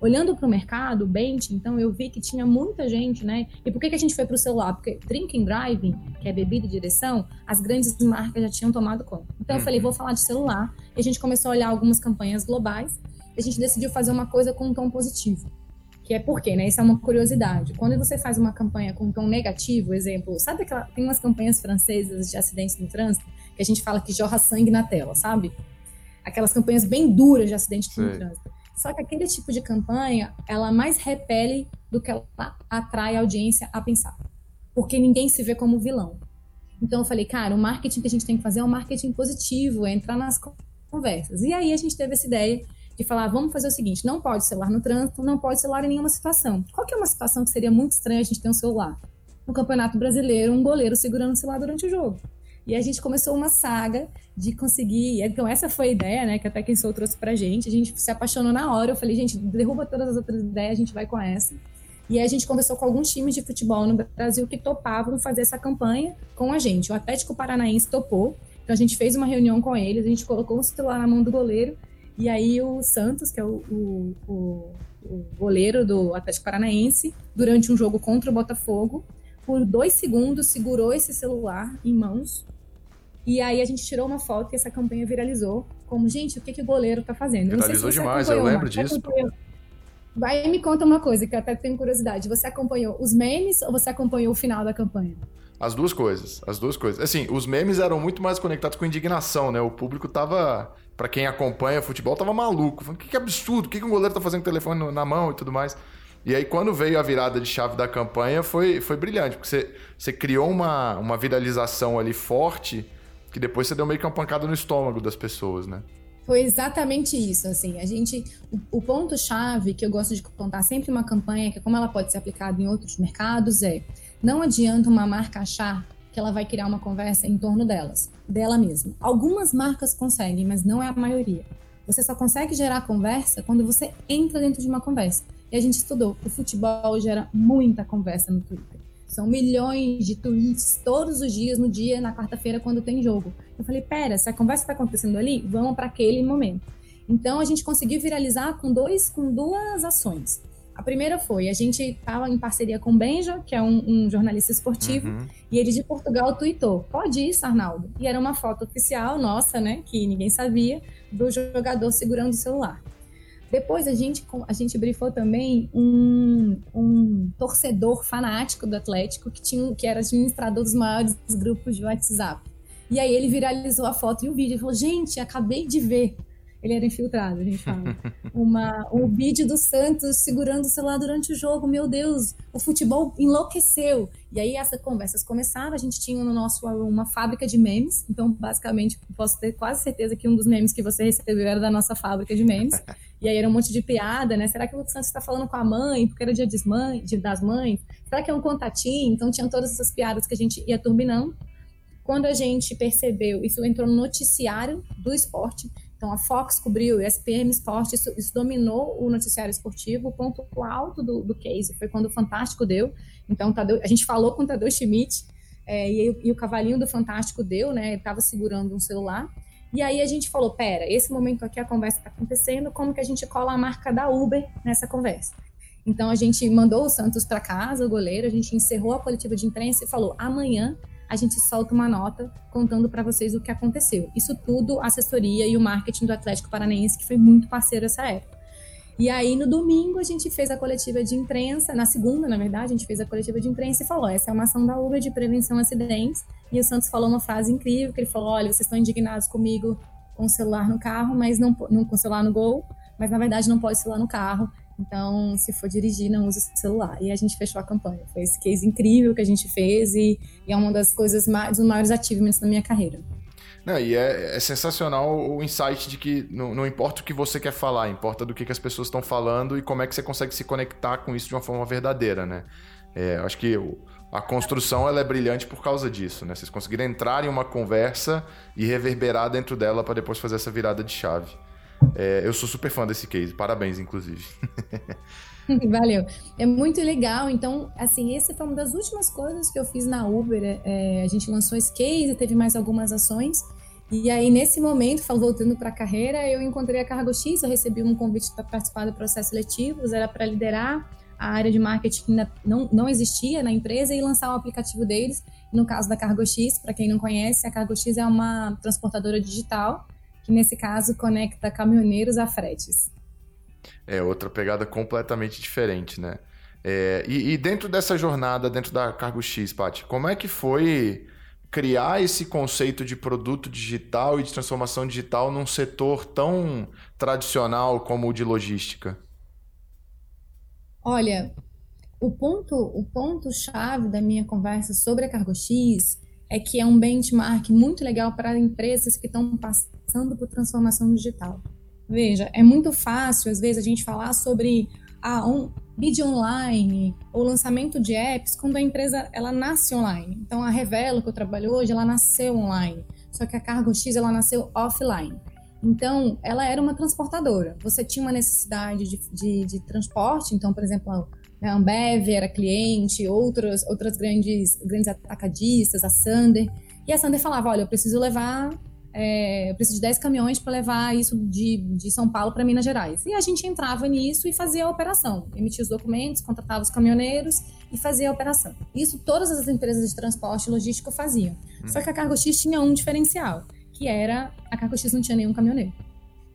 Olhando para o mercado, o Bent, então eu vi que tinha muita gente, né? E por que, que a gente foi para o celular? Porque drinking driving, que é bebida e direção, as grandes marcas já tinham tomado conta. Então eu falei, uhum. vou falar de celular. E a gente começou a olhar algumas campanhas globais. E a gente decidiu fazer uma coisa com um tom positivo. Que é porque, né? Isso é uma curiosidade. Quando você faz uma campanha com um tom negativo, exemplo, sabe aquela. Tem umas campanhas francesas de acidentes no trânsito que a gente fala que jorra sangue na tela, sabe? Aquelas campanhas bem duras de acidente no trânsito. Só que aquele tipo de campanha, ela mais repele do que ela atrai a audiência a pensar. Porque ninguém se vê como vilão. Então eu falei, cara, o marketing que a gente tem que fazer é um marketing positivo, é entrar nas conversas. E aí a gente teve essa ideia de falar, vamos fazer o seguinte, não pode celular no trânsito, não pode celular em nenhuma situação. Qual que é uma situação que seria muito estranha a gente ter um celular? No Campeonato Brasileiro, um goleiro segurando o celular durante o jogo. E a gente começou uma saga de conseguir. Então, essa foi a ideia, né? Que até quem sou trouxe pra gente. A gente se apaixonou na hora. Eu falei, gente, derruba todas as outras ideias, a gente vai com essa. E a gente conversou com alguns times de futebol no Brasil que topavam fazer essa campanha com a gente. O Atlético Paranaense topou. Então a gente fez uma reunião com eles, a gente colocou o celular na mão do goleiro. E aí o Santos, que é o, o, o, o goleiro do Atlético Paranaense, durante um jogo contra o Botafogo, por dois segundos segurou esse celular em mãos e aí a gente tirou uma foto e essa campanha viralizou. Como, gente, o que, que o goleiro tá fazendo? Viralizou se demais, eu lembro disso. Vai me conta uma coisa que eu até tenho curiosidade. Você acompanhou os memes ou você acompanhou o final da campanha? As duas coisas, as duas coisas. Assim, os memes eram muito mais conectados com indignação, né? O público tava, para quem acompanha futebol, tava maluco. Falando, que, que absurdo, o que, que um goleiro tá fazendo com o telefone na mão e tudo mais. E aí, quando veio a virada de chave da campanha, foi, foi brilhante, porque você, você criou uma, uma viralização ali forte que depois você deu meio que uma pancada no estômago das pessoas, né? Foi exatamente isso, assim, a gente, o, o ponto-chave que eu gosto de contar sempre uma campanha, que é como ela pode ser aplicada em outros mercados, é não adianta uma marca achar que ela vai criar uma conversa em torno delas, dela mesma. Algumas marcas conseguem, mas não é a maioria. Você só consegue gerar conversa quando você entra dentro de uma conversa. E a gente estudou, o futebol gera muita conversa no Twitter. São milhões de tweets todos os dias, no dia, na quarta-feira, quando tem jogo. Eu falei, pera, se a conversa está acontecendo ali, vamos para aquele momento. Então a gente conseguiu viralizar com, dois, com duas ações. A primeira foi, a gente estava em parceria com o Benja, que é um, um jornalista esportivo, uhum. e ele de Portugal tweetou, pode ir, Arnaldo. E era uma foto oficial nossa, né, que ninguém sabia, do jogador segurando o celular. Depois a gente, a gente brifou também um, um torcedor fanático do Atlético que, tinha, que era administrador dos maiores grupos de WhatsApp. E aí ele viralizou a foto e o vídeo e falou: Gente, acabei de ver ele era infiltrado, a gente fala. [LAUGHS] Uma, um vídeo do Santos segurando o celular durante o jogo. Meu Deus, o futebol enlouqueceu. E aí essas conversas começaram. A gente tinha no nosso uma fábrica de memes. Então, basicamente, posso ter quase certeza que um dos memes que você recebeu era da nossa fábrica de memes. [LAUGHS] E aí era um monte de piada, né? Será que o Santos está falando com a mãe? Porque era dia das mães, das mães. Será que é um contatinho? Então, tinham todas essas piadas que a gente ia turbinando. Quando a gente percebeu, isso entrou no noticiário do esporte. Então, a Fox cobriu, o ESPN Sport, isso, isso, dominou o noticiário esportivo. O ponto alto do, do case foi quando o Fantástico deu. Então, Tadeu, a gente falou com o Tadeu Schmidt, é, e, e, o cavalinho do Fantástico deu, né? Ele estava segurando um celular. E aí a gente falou: pera, esse momento aqui a conversa está acontecendo, como que a gente cola a marca da Uber nessa conversa? Então, a gente mandou o Santos para casa, o goleiro, a gente encerrou a coletiva de imprensa e falou: amanhã a gente solta uma nota contando para vocês o que aconteceu. Isso tudo, a assessoria e o marketing do Atlético Paranaense, que foi muito parceiro essa época. E aí, no domingo, a gente fez a coletiva de imprensa, na segunda, na verdade, a gente fez a coletiva de imprensa e falou: essa é uma ação da Uber de prevenção a acidentes. E o Santos falou uma frase incrível: que ele falou, olha, vocês estão indignados comigo com o celular no carro, mas não, não com o celular no gol, mas na verdade não pode celular no carro. Então, se for dirigir, não use o celular. E a gente fechou a campanha. Foi esse case incrível que a gente fez e, e é uma das coisas mais, dos maiores achievements da minha carreira. Não, e é, é, sensacional o insight de que não, não, importa o que você quer falar, importa do que, que as pessoas estão falando e como é que você consegue se conectar com isso de uma forma verdadeira, né? É, acho que a construção ela é brilhante por causa disso, né? Vocês conseguiram entrar em uma conversa e reverberar dentro dela para depois fazer essa virada de chave. É, eu sou super fã desse case, parabéns, inclusive. [LAUGHS] Valeu. É muito legal. Então, assim, essa foi uma das últimas coisas que eu fiz na Uber. É, a gente lançou esse case, teve mais algumas ações. E aí, nesse momento, voltando para a carreira, eu encontrei a Cargo X, eu recebi um convite para participar do processo seletivo, era para liderar a área de marketing que ainda não, não existia na empresa e lançar o aplicativo deles. No caso da Cargo X, para quem não conhece, a Cargo X é uma transportadora digital que nesse caso conecta caminhoneiros a fretes. É outra pegada completamente diferente, né? É, e, e, dentro dessa jornada, dentro da Cargo X, Paty, como é que foi criar esse conceito de produto digital e de transformação digital num setor tão tradicional como o de logística? Olha, o ponto, o ponto chave da minha conversa sobre a Cargo X é que é um benchmark muito legal para empresas que estão passando por transformação digital. Veja, é muito fácil, às vezes, a gente falar sobre ah, um, bid online ou lançamento de apps quando a empresa ela nasce online. Então a Revelo que eu trabalho hoje, ela nasceu online, só que a Cargo X ela nasceu offline. Então ela era uma transportadora. Você tinha uma necessidade de, de, de transporte, então por exemplo a Ambev era cliente, outras outras grandes grandes atacadistas, a Sander, e a Sander falava, olha, eu preciso levar é, eu preciso de 10 caminhões para levar isso de, de São Paulo para Minas Gerais. E a gente entrava nisso e fazia a operação. Emitia os documentos, contratava os caminhoneiros e fazia a operação. Isso todas as empresas de transporte logístico faziam. Hum. Só que a Cargo X tinha um diferencial, que era a Cargo X não tinha nenhum caminhoneiro.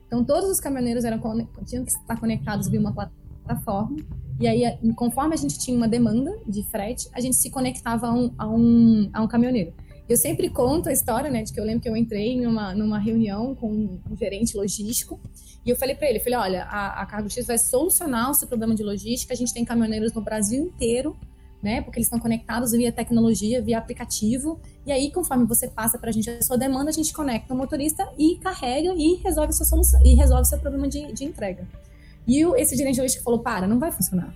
Então todos os caminhoneiros eram, tinham que estar conectados via uma plataforma. E aí, conforme a gente tinha uma demanda de frete, a gente se conectava a um, a um, a um caminhoneiro. Eu sempre conto a história, né, de que eu lembro que eu entrei numa, numa reunião com um gerente logístico e eu falei para ele, falei, olha, a, a Cargo X vai solucionar o seu problema de logística, a gente tem caminhoneiros no Brasil inteiro, né, porque eles estão conectados via tecnologia, via aplicativo, e aí conforme você passa para a gente a sua demanda, a gente conecta o motorista e carrega e resolve sua solução, e resolve seu problema de, de entrega. E o, esse gerente logístico falou, para, não vai funcionar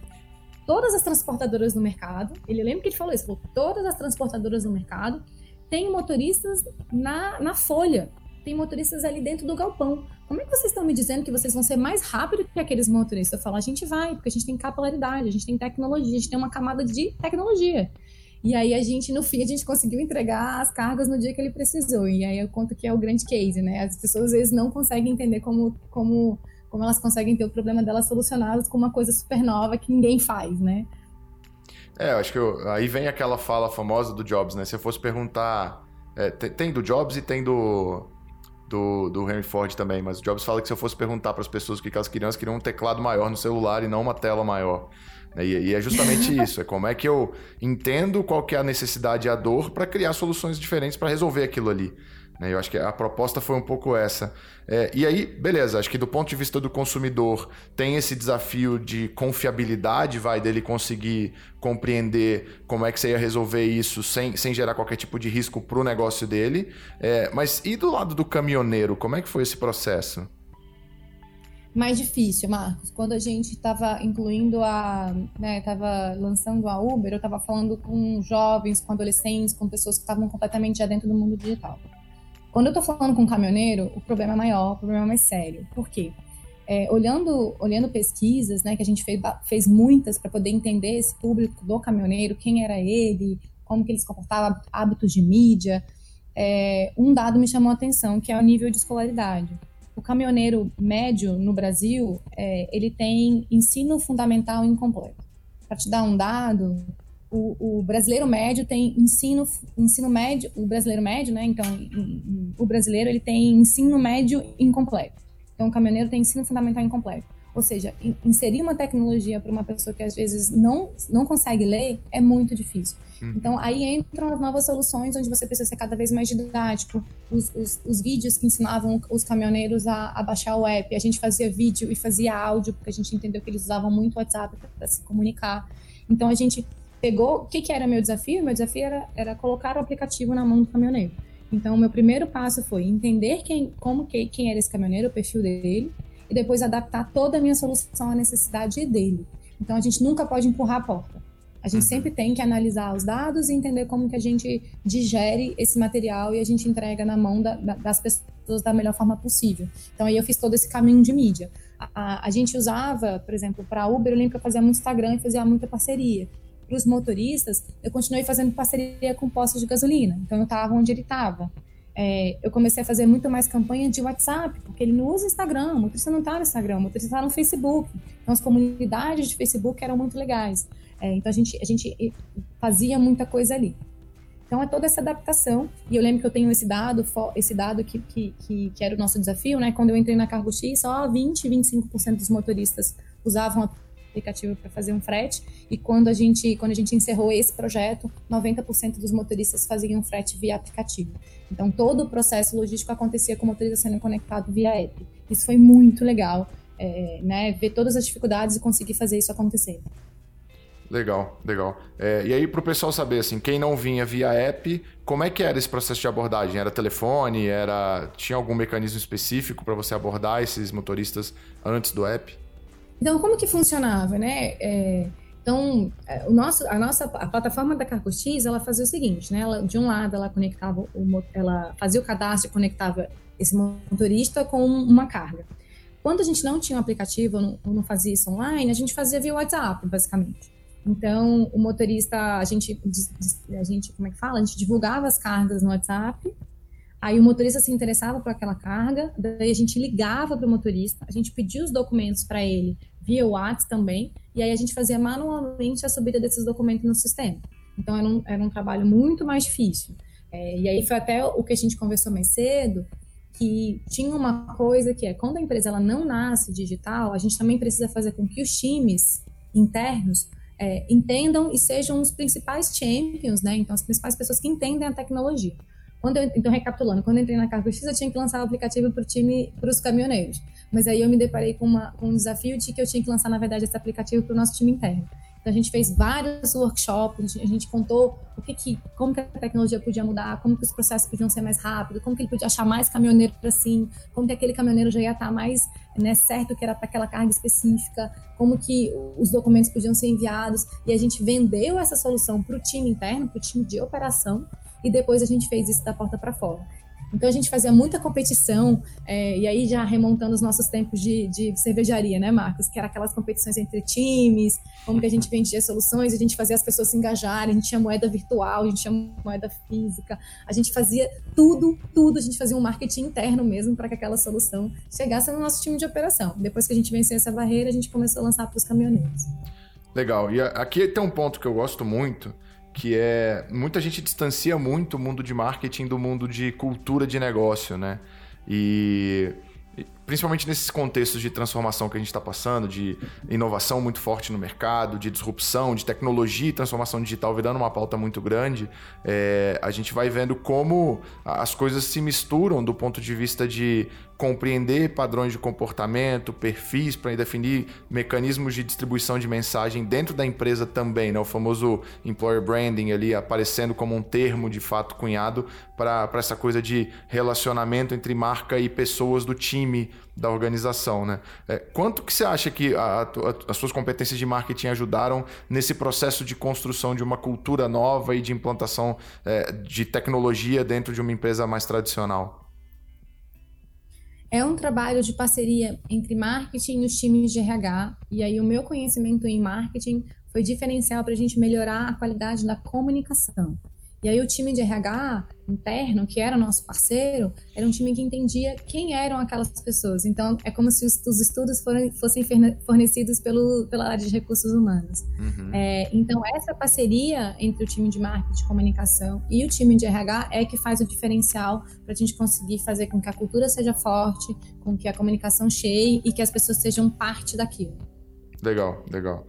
todas as transportadoras no mercado. Ele lembra que ele falou isso, falou todas as transportadoras no mercado tem motoristas na, na folha, tem motoristas ali dentro do galpão. Como é que vocês estão me dizendo que vocês vão ser mais rápidos que aqueles motoristas? Eu falo, a gente vai, porque a gente tem capilaridade, a gente tem tecnologia, a gente tem uma camada de tecnologia. E aí a gente, no fim, a gente conseguiu entregar as cargas no dia que ele precisou. E aí eu conto que é o grande case, né? As pessoas às vezes não conseguem entender como, como, como elas conseguem ter o problema delas solucionado com uma coisa super nova que ninguém faz, né? É, eu acho que eu, aí vem aquela fala famosa do Jobs, né? Se eu fosse perguntar. É, tem, tem, do Jobs e tem do, do, do Henry Ford também, mas o Jobs fala que se eu fosse perguntar para as pessoas o que elas queriam, elas queriam um teclado maior no celular e não uma tela maior. E, e é justamente [LAUGHS] isso: é como é que eu entendo qual que é a necessidade e a dor para criar soluções diferentes para resolver aquilo ali. Né? Eu acho que a proposta foi um pouco essa. É, e aí, beleza, acho que do ponto de vista do consumidor, tem esse desafio de confiabilidade, vai, dele conseguir compreender como é que você ia resolver isso sem, sem gerar qualquer tipo de risco para o negócio dele. É, mas e do lado do caminhoneiro, como é que foi esse processo? mais difícil, Marcos. Quando a gente estava incluindo a, né, estava lançando a Uber, eu estava falando com jovens, com adolescentes, com pessoas que estavam completamente já dentro do mundo digital. Quando eu estou falando com um caminhoneiro, o problema é maior, o problema é mais sério. Por quê? É, olhando, olhando pesquisas, né, que a gente fez, fez muitas para poder entender esse público do caminhoneiro, quem era ele, como que ele se comportava, hábitos de mídia, é, um dado me chamou a atenção, que é o nível de escolaridade. O caminhoneiro médio no Brasil, é, ele tem ensino fundamental incompleto. Para te dar um dado, o, o, brasileiro médio tem ensino, ensino médio, o brasileiro médio, né? Então, o brasileiro ele tem ensino médio incompleto. Então, o caminhoneiro tem ensino fundamental incompleto. Ou seja, inserir uma tecnologia para uma pessoa que às vezes não, não consegue ler é muito difícil. Uhum. Então, aí entram as novas soluções onde você precisa ser cada vez mais didático. Os, os, os vídeos que ensinavam os caminhoneiros a, a, baixar o app, a gente fazia vídeo e fazia áudio, porque a gente entendeu que eles usavam muito o WhatsApp para se comunicar. Então, a gente pegou. O que, que era meu desafio? Meu desafio era, era colocar o aplicativo na mão do caminhoneiro. Então, o meu primeiro passo foi entender quem, como que, quem era esse caminhoneiro, o perfil dele, e depois adaptar toda a minha solução à necessidade dele. Então, a gente nunca pode empurrar a porta. A gente uhum. sempre tem que analisar os dados e entender como que a gente digere esse material e a gente entrega na mão da, da, das pessoas da melhor forma possível. Então, aí eu fiz todo esse caminho de mídia. A, a, a gente usava, por exemplo, para Uber, eu lembro que eu fazia muito Instagram e fazia muita parceria para os motoristas, eu continuei fazendo parceria com postos de gasolina. Então, eu estava onde ele estava. É, eu comecei a fazer muito mais campanha de WhatsApp, porque ele não usa Instagram, o motorista não está no Instagram, o motorista está no Facebook. Então, as comunidades de Facebook eram muito legais. É, então, a gente, a gente fazia muita coisa ali. Então, é toda essa adaptação. E eu lembro que eu tenho esse dado, esse dado que, que, que, que era o nosso desafio, né? Quando eu entrei na Cargo X, só 20, 25% dos motoristas usavam aplicativo para fazer um frete. E quando a gente, quando a gente encerrou esse projeto, 90% dos motoristas faziam frete via aplicativo. Então todo o processo logístico acontecia com o motorista sendo conectado via app. Isso foi muito legal, é, né? Ver todas as dificuldades e conseguir fazer isso acontecer. Legal, legal. É, e aí, para o pessoal saber, assim, quem não vinha via app, como é que era esse processo de abordagem? Era telefone? Era tinha algum mecanismo específico para você abordar esses motoristas antes do app? Então, como que funcionava, né? É, então, é, o nosso, a nossa a plataforma da Cargo X, ela fazia o seguinte, né? Ela, de um lado, ela conectava, o, ela fazia o cadastro e conectava esse motorista com uma carga. Quando a gente não tinha um aplicativo, não, não fazia isso online, a gente fazia via WhatsApp, basicamente. Então, o motorista, a gente, a gente, como é que fala? A gente divulgava as cargas no WhatsApp, aí o motorista se interessava por aquela carga, daí a gente ligava para o motorista, a gente pedia os documentos para ele via WhatsApp também, e aí a gente fazia manualmente a subida desses documentos no sistema. Então, era um, era um trabalho muito mais difícil. É, e aí foi até o que a gente conversou mais cedo, que tinha uma coisa que é, quando a empresa ela não nasce digital, a gente também precisa fazer com que os times internos é, entendam e sejam os principais champions, né? Então, as principais pessoas que entendem a tecnologia. Quando eu, então, recapitulando, quando eu entrei na Cargo X, eu tinha que lançar o aplicativo para o time, para os caminhoneiros. Mas aí eu me deparei com, uma, com um desafio de que eu tinha que lançar, na verdade, esse aplicativo para o nosso time interno. Então a gente fez vários workshops, a gente contou o que, que como que a tecnologia podia mudar, como que os processos podiam ser mais rápidos, como que ele podia achar mais caminhoneiro assim, como que aquele caminhoneiro já ia estar mais né, certo que era para aquela carga específica, como que os documentos podiam ser enviados. E a gente vendeu essa solução para o time interno, para o time de operação, e depois a gente fez isso da porta para fora. Então a gente fazia muita competição, é, e aí já remontando os nossos tempos de, de, cervejaria, né, Marcos? Que era aquelas competições entre times, como que a gente vendia soluções, a gente fazia as pessoas se engajarem, a gente tinha moeda virtual, a gente tinha moeda física, a gente fazia tudo, tudo, a gente fazia um marketing interno mesmo para que aquela solução chegasse no nosso time de operação. Depois que a gente venceu essa barreira, a gente começou a lançar para os caminhoneiros. Legal. E aqui tem um ponto que eu gosto muito, que é muita gente distancia muito o mundo de marketing do mundo de cultura de negócio, né? E principalmente nesses contextos de transformação que a gente está passando, de inovação muito forte no mercado, de disrupção, de tecnologia e transformação digital virando uma pauta muito grande, é, a gente vai vendo como as coisas se misturam do ponto de vista de compreender padrões de comportamento, perfis para definir mecanismos de distribuição de mensagem dentro da empresa também, né? o famoso employer branding ali aparecendo como um termo de fato cunhado para essa coisa de relacionamento entre marca e pessoas do time da organização, né? É, quanto que você acha que a, a, as suas competências de marketing ajudaram nesse processo de construção de uma cultura nova e de implantação é, de tecnologia dentro de uma empresa mais tradicional? É um trabalho de parceria entre marketing e os times de RH. E aí o meu conhecimento em marketing foi diferencial para a gente melhorar a qualidade da comunicação. E aí o time de RH interno, que era nosso parceiro, era um time que entendia quem eram aquelas pessoas. Então, é como se os, os estudos foram, fossem fornecidos pelo, pela área de recursos humanos. Uhum. É, então, essa parceria entre o time de marketing, de comunicação e o time de RH é que faz o diferencial para a gente conseguir fazer com que a cultura seja forte, com que a comunicação cheie e que as pessoas sejam parte daquilo. Legal, legal.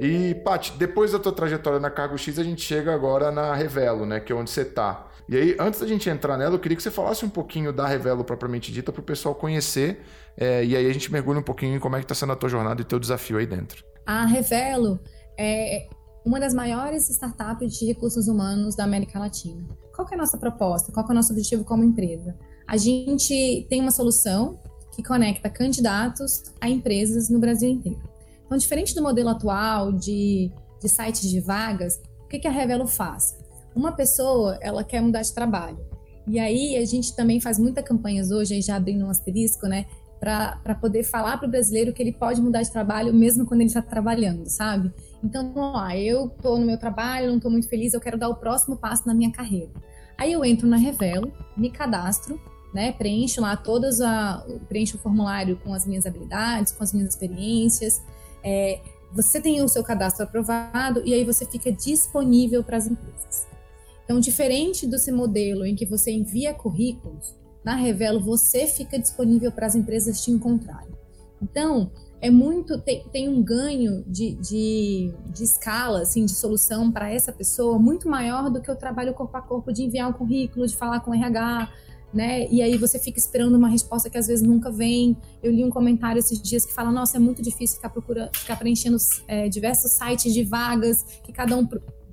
E, Paty, depois da tua trajetória na Cargo X, a gente chega agora na Revelo, né? Que é onde você tá. E aí, antes da gente entrar nela, eu queria que você falasse um pouquinho da Revelo propriamente dita para o pessoal conhecer. É, e aí a gente mergulha um pouquinho em como é que está sendo a tua jornada e teu desafio aí dentro. A Revelo é uma das maiores startups de recursos humanos da América Latina. Qual é a nossa proposta? Qual é o nosso objetivo como empresa? A gente tem uma solução que conecta candidatos a empresas no Brasil inteiro. Então, diferente do modelo atual de, de sites de vagas, o que, que a Revelo faz? Uma pessoa, ela quer mudar de trabalho. E aí, a gente também faz muitas campanhas hoje, aí já abrindo um asterisco, né? Para poder falar para o brasileiro que ele pode mudar de trabalho mesmo quando ele está trabalhando, sabe? Então, ó, eu estou no meu trabalho, não estou muito feliz, eu quero dar o próximo passo na minha carreira. Aí eu entro na Revelo, me cadastro, né? Preencho lá todas a. preencho o formulário com as minhas habilidades, com as minhas experiências é, você tem o seu cadastro aprovado e aí você fica disponível para as empresas. Então, diferente desse modelo em que você envia currículos, na Revelo você fica disponível para as empresas te encontrarem. Então, é muito tem, tem um ganho de, de, de escala, assim, de solução para essa pessoa muito maior do que o trabalho corpo a corpo de enviar um currículo, de falar com o RH, né? E aí você fica esperando uma resposta que às vezes nunca vem. Eu li um comentário esses dias que fala: Nossa, é muito difícil ficar procurando, ficar preenchendo é, diversos sites de vagas que cada um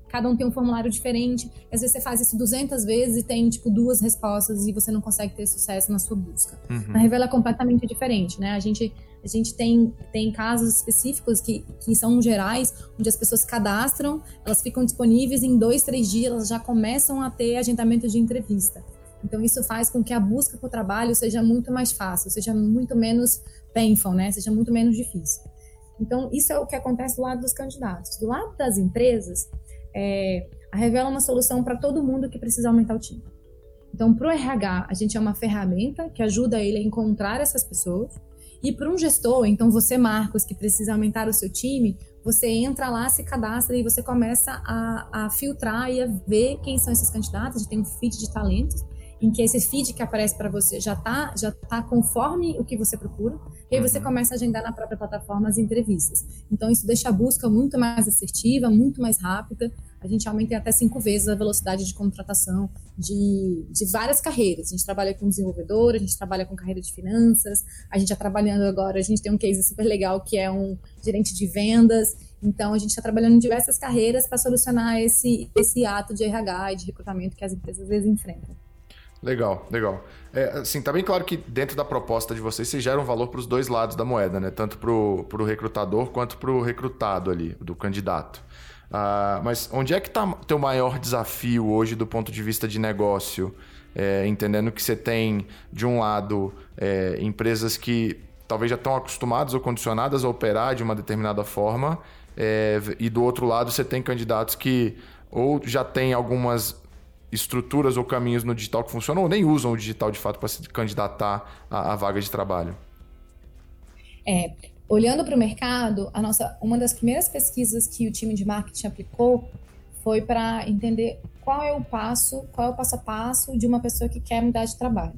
cada um tem um formulário diferente. Às vezes você faz isso 200 vezes e tem, tipo, duas respostas e você não consegue ter sucesso na sua busca. Uhum. Na Revela é completamente diferente, né? A gente, a gente tem, tem casos específicos que, que são gerais, onde as pessoas cadastram, elas ficam disponíveis em dois, três dias, elas já começam a ter agendamento de entrevista. Então, isso faz com que a busca por trabalho seja muito mais fácil, seja muito menos painful, né? Seja muito menos difícil. Então, isso é o que acontece do lado dos candidatos. Do lado das empresas, é, a Revela é uma solução para todo mundo que precisa aumentar o time. Então, para o RH, a gente é uma ferramenta que ajuda ele a encontrar essas pessoas. E para um gestor, então você, Marcos, que precisa aumentar o seu time, você entra lá, se cadastra e você começa a, a filtrar e a ver quem são esses candidatos. A gente tem um feed de talentos em que esse feed que aparece para você já está já tá conforme o que você procura, e aí você uhum. começa a agendar na própria plataforma as entrevistas. Então, isso deixa a busca muito mais assertiva, muito mais rápida. A gente aumenta até cinco vezes a velocidade de contratação de, de várias carreiras. A gente trabalha com desenvolvedor, a gente trabalha com carreira de finanças, a gente está trabalhando agora, a gente tem um case super legal que é um gerente de vendas. Então, a gente está trabalhando em diversas carreiras para solucionar esse, esse ato de RH e de recrutamento que as empresas às vezes enfrentam. Legal, legal. É, assim, tá bem claro que dentro da proposta de vocês, vocês geram valor para os dois lados da moeda, né? Tanto para o recrutador quanto para o recrutado ali, do candidato. Uh, mas onde é que está o teu maior desafio hoje do ponto de vista de negócio? É, entendendo que você tem, de um lado, é, empresas que talvez já estão acostumadas ou condicionadas a operar de uma determinada forma, é, e do outro lado você tem candidatos que ou já têm algumas estruturas ou caminhos no digital que funcionam ou nem usam o digital de fato para se candidatar à, à, vaga de trabalho? É, olhando para o mercado, a nossa, uma das primeiras pesquisas que o time de marketing aplicou foi para entender qual é o passo, qual é o passo a passo de uma pessoa que quer mudar de trabalho.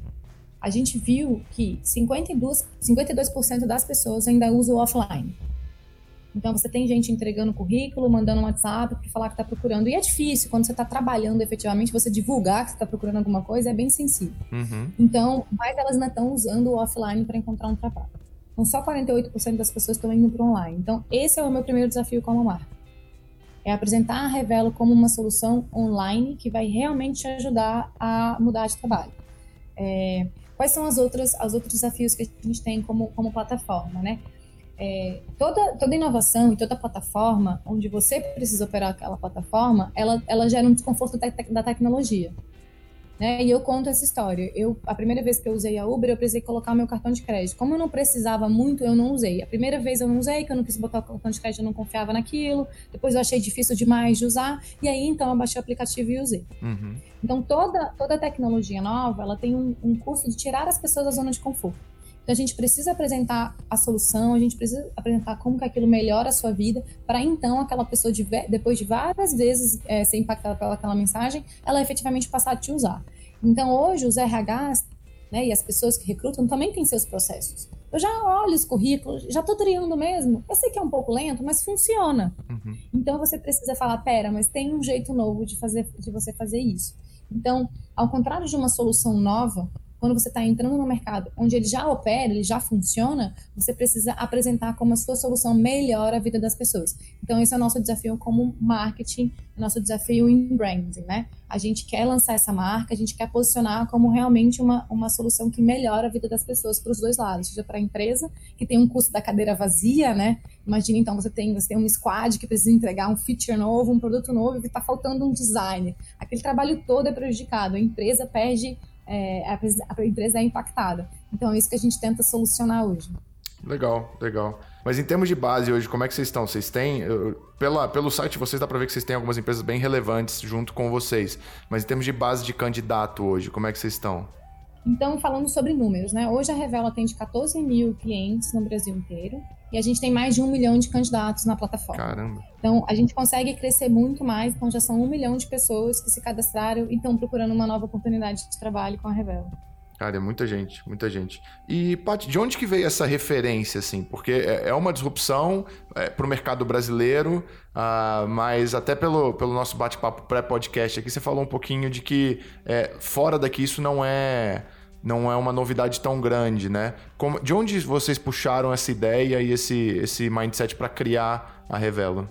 A gente viu que 52%, 52 das pessoas ainda usam offline. Então você tem gente entregando currículo, mandando um WhatsApp para falar que está procurando. E é difícil, quando você está trabalhando efetivamente, você divulgar que está procurando alguma coisa é bem sensível. Uhum. Então, mas elas ainda estão usando o offline para encontrar um trabalho. Então, só 48% das pessoas estão indo para online. Então, esse é o meu primeiro desafio como marca. É apresentar a Revelo como uma solução online que vai realmente te ajudar a mudar de trabalho. É, quais são as outras, os outros desafios que a gente tem como, como plataforma, né? É, toda, toda inovação e toda plataforma, onde você precisa operar aquela plataforma, ela, ela gera um desconforto da, da tecnologia. Né? E eu conto essa história. Eu, a primeira vez que eu usei a Uber, eu precisei colocar meu cartão de crédito. Como eu não precisava muito, eu não usei. A primeira vez eu não usei, que eu não quis botar o cartão de crédito, eu não confiava naquilo. Depois eu achei difícil demais de usar. E aí, então, eu baixei o aplicativo e usei. Uhum. Então, toda, toda tecnologia nova, ela tem um, um custo de tirar as pessoas da zona de conforto. Então a gente precisa apresentar a solução, a gente precisa apresentar como que aquilo melhora a sua vida, para então aquela pessoa, de, depois de várias vezes é, ser impactada pelaquela mensagem, ela efetivamente passar a te usar. Então hoje os RHs né, e as pessoas que recrutam também têm seus processos. Eu já olho os currículos, já estou triando mesmo. Eu sei que é um pouco lento, mas funciona. Uhum. Então você precisa falar, pera, mas tem um jeito novo de fazer, de você fazer isso. Então, ao contrário de uma solução nova, quando você está entrando no mercado onde ele já opera, ele já funciona, você precisa apresentar como a sua solução melhora a vida das pessoas. Então, esse é o nosso desafio como marketing, nosso desafio em branding, né? A gente quer lançar essa marca, a gente quer posicionar como realmente uma, uma solução que melhora a vida das pessoas para os dois lados, seja para a empresa, que tem um custo da cadeira vazia, né? Imagina então você tem, você tem um squad que precisa entregar um feature novo, um produto novo e está faltando um design. Aquele trabalho todo é prejudicado, a empresa perde é, a, empresa é impactada. Então é isso que a gente tenta solucionar hoje. Legal, legal. Mas em termos de base hoje, como é que vocês estão? Vocês têm. Pela, pelo site vocês dá para ver que vocês têm algumas empresas bem relevantes junto com vocês. Mas em termos de base de candidato hoje, como é que vocês estão? Então, falando sobre números, né? Hoje a Revela atende 14 mil clientes no Brasil inteiro e a gente tem mais de um milhão de candidatos na plataforma. Caramba! Então, a gente consegue crescer muito mais. Então, já são um milhão de pessoas que se cadastraram e estão procurando uma nova oportunidade de trabalho com a Revela. Cara, é muita gente, muita gente. E, Paty, de onde que veio essa referência, assim? Porque é, é uma disrupção é, para o mercado brasileiro, uh, mas até pelo, pelo nosso bate-papo pré-podcast aqui, você falou um pouquinho de que é, fora daqui isso não é não é uma novidade tão grande, né? Como, de onde vocês puxaram essa ideia e esse, esse mindset para criar a Revelo?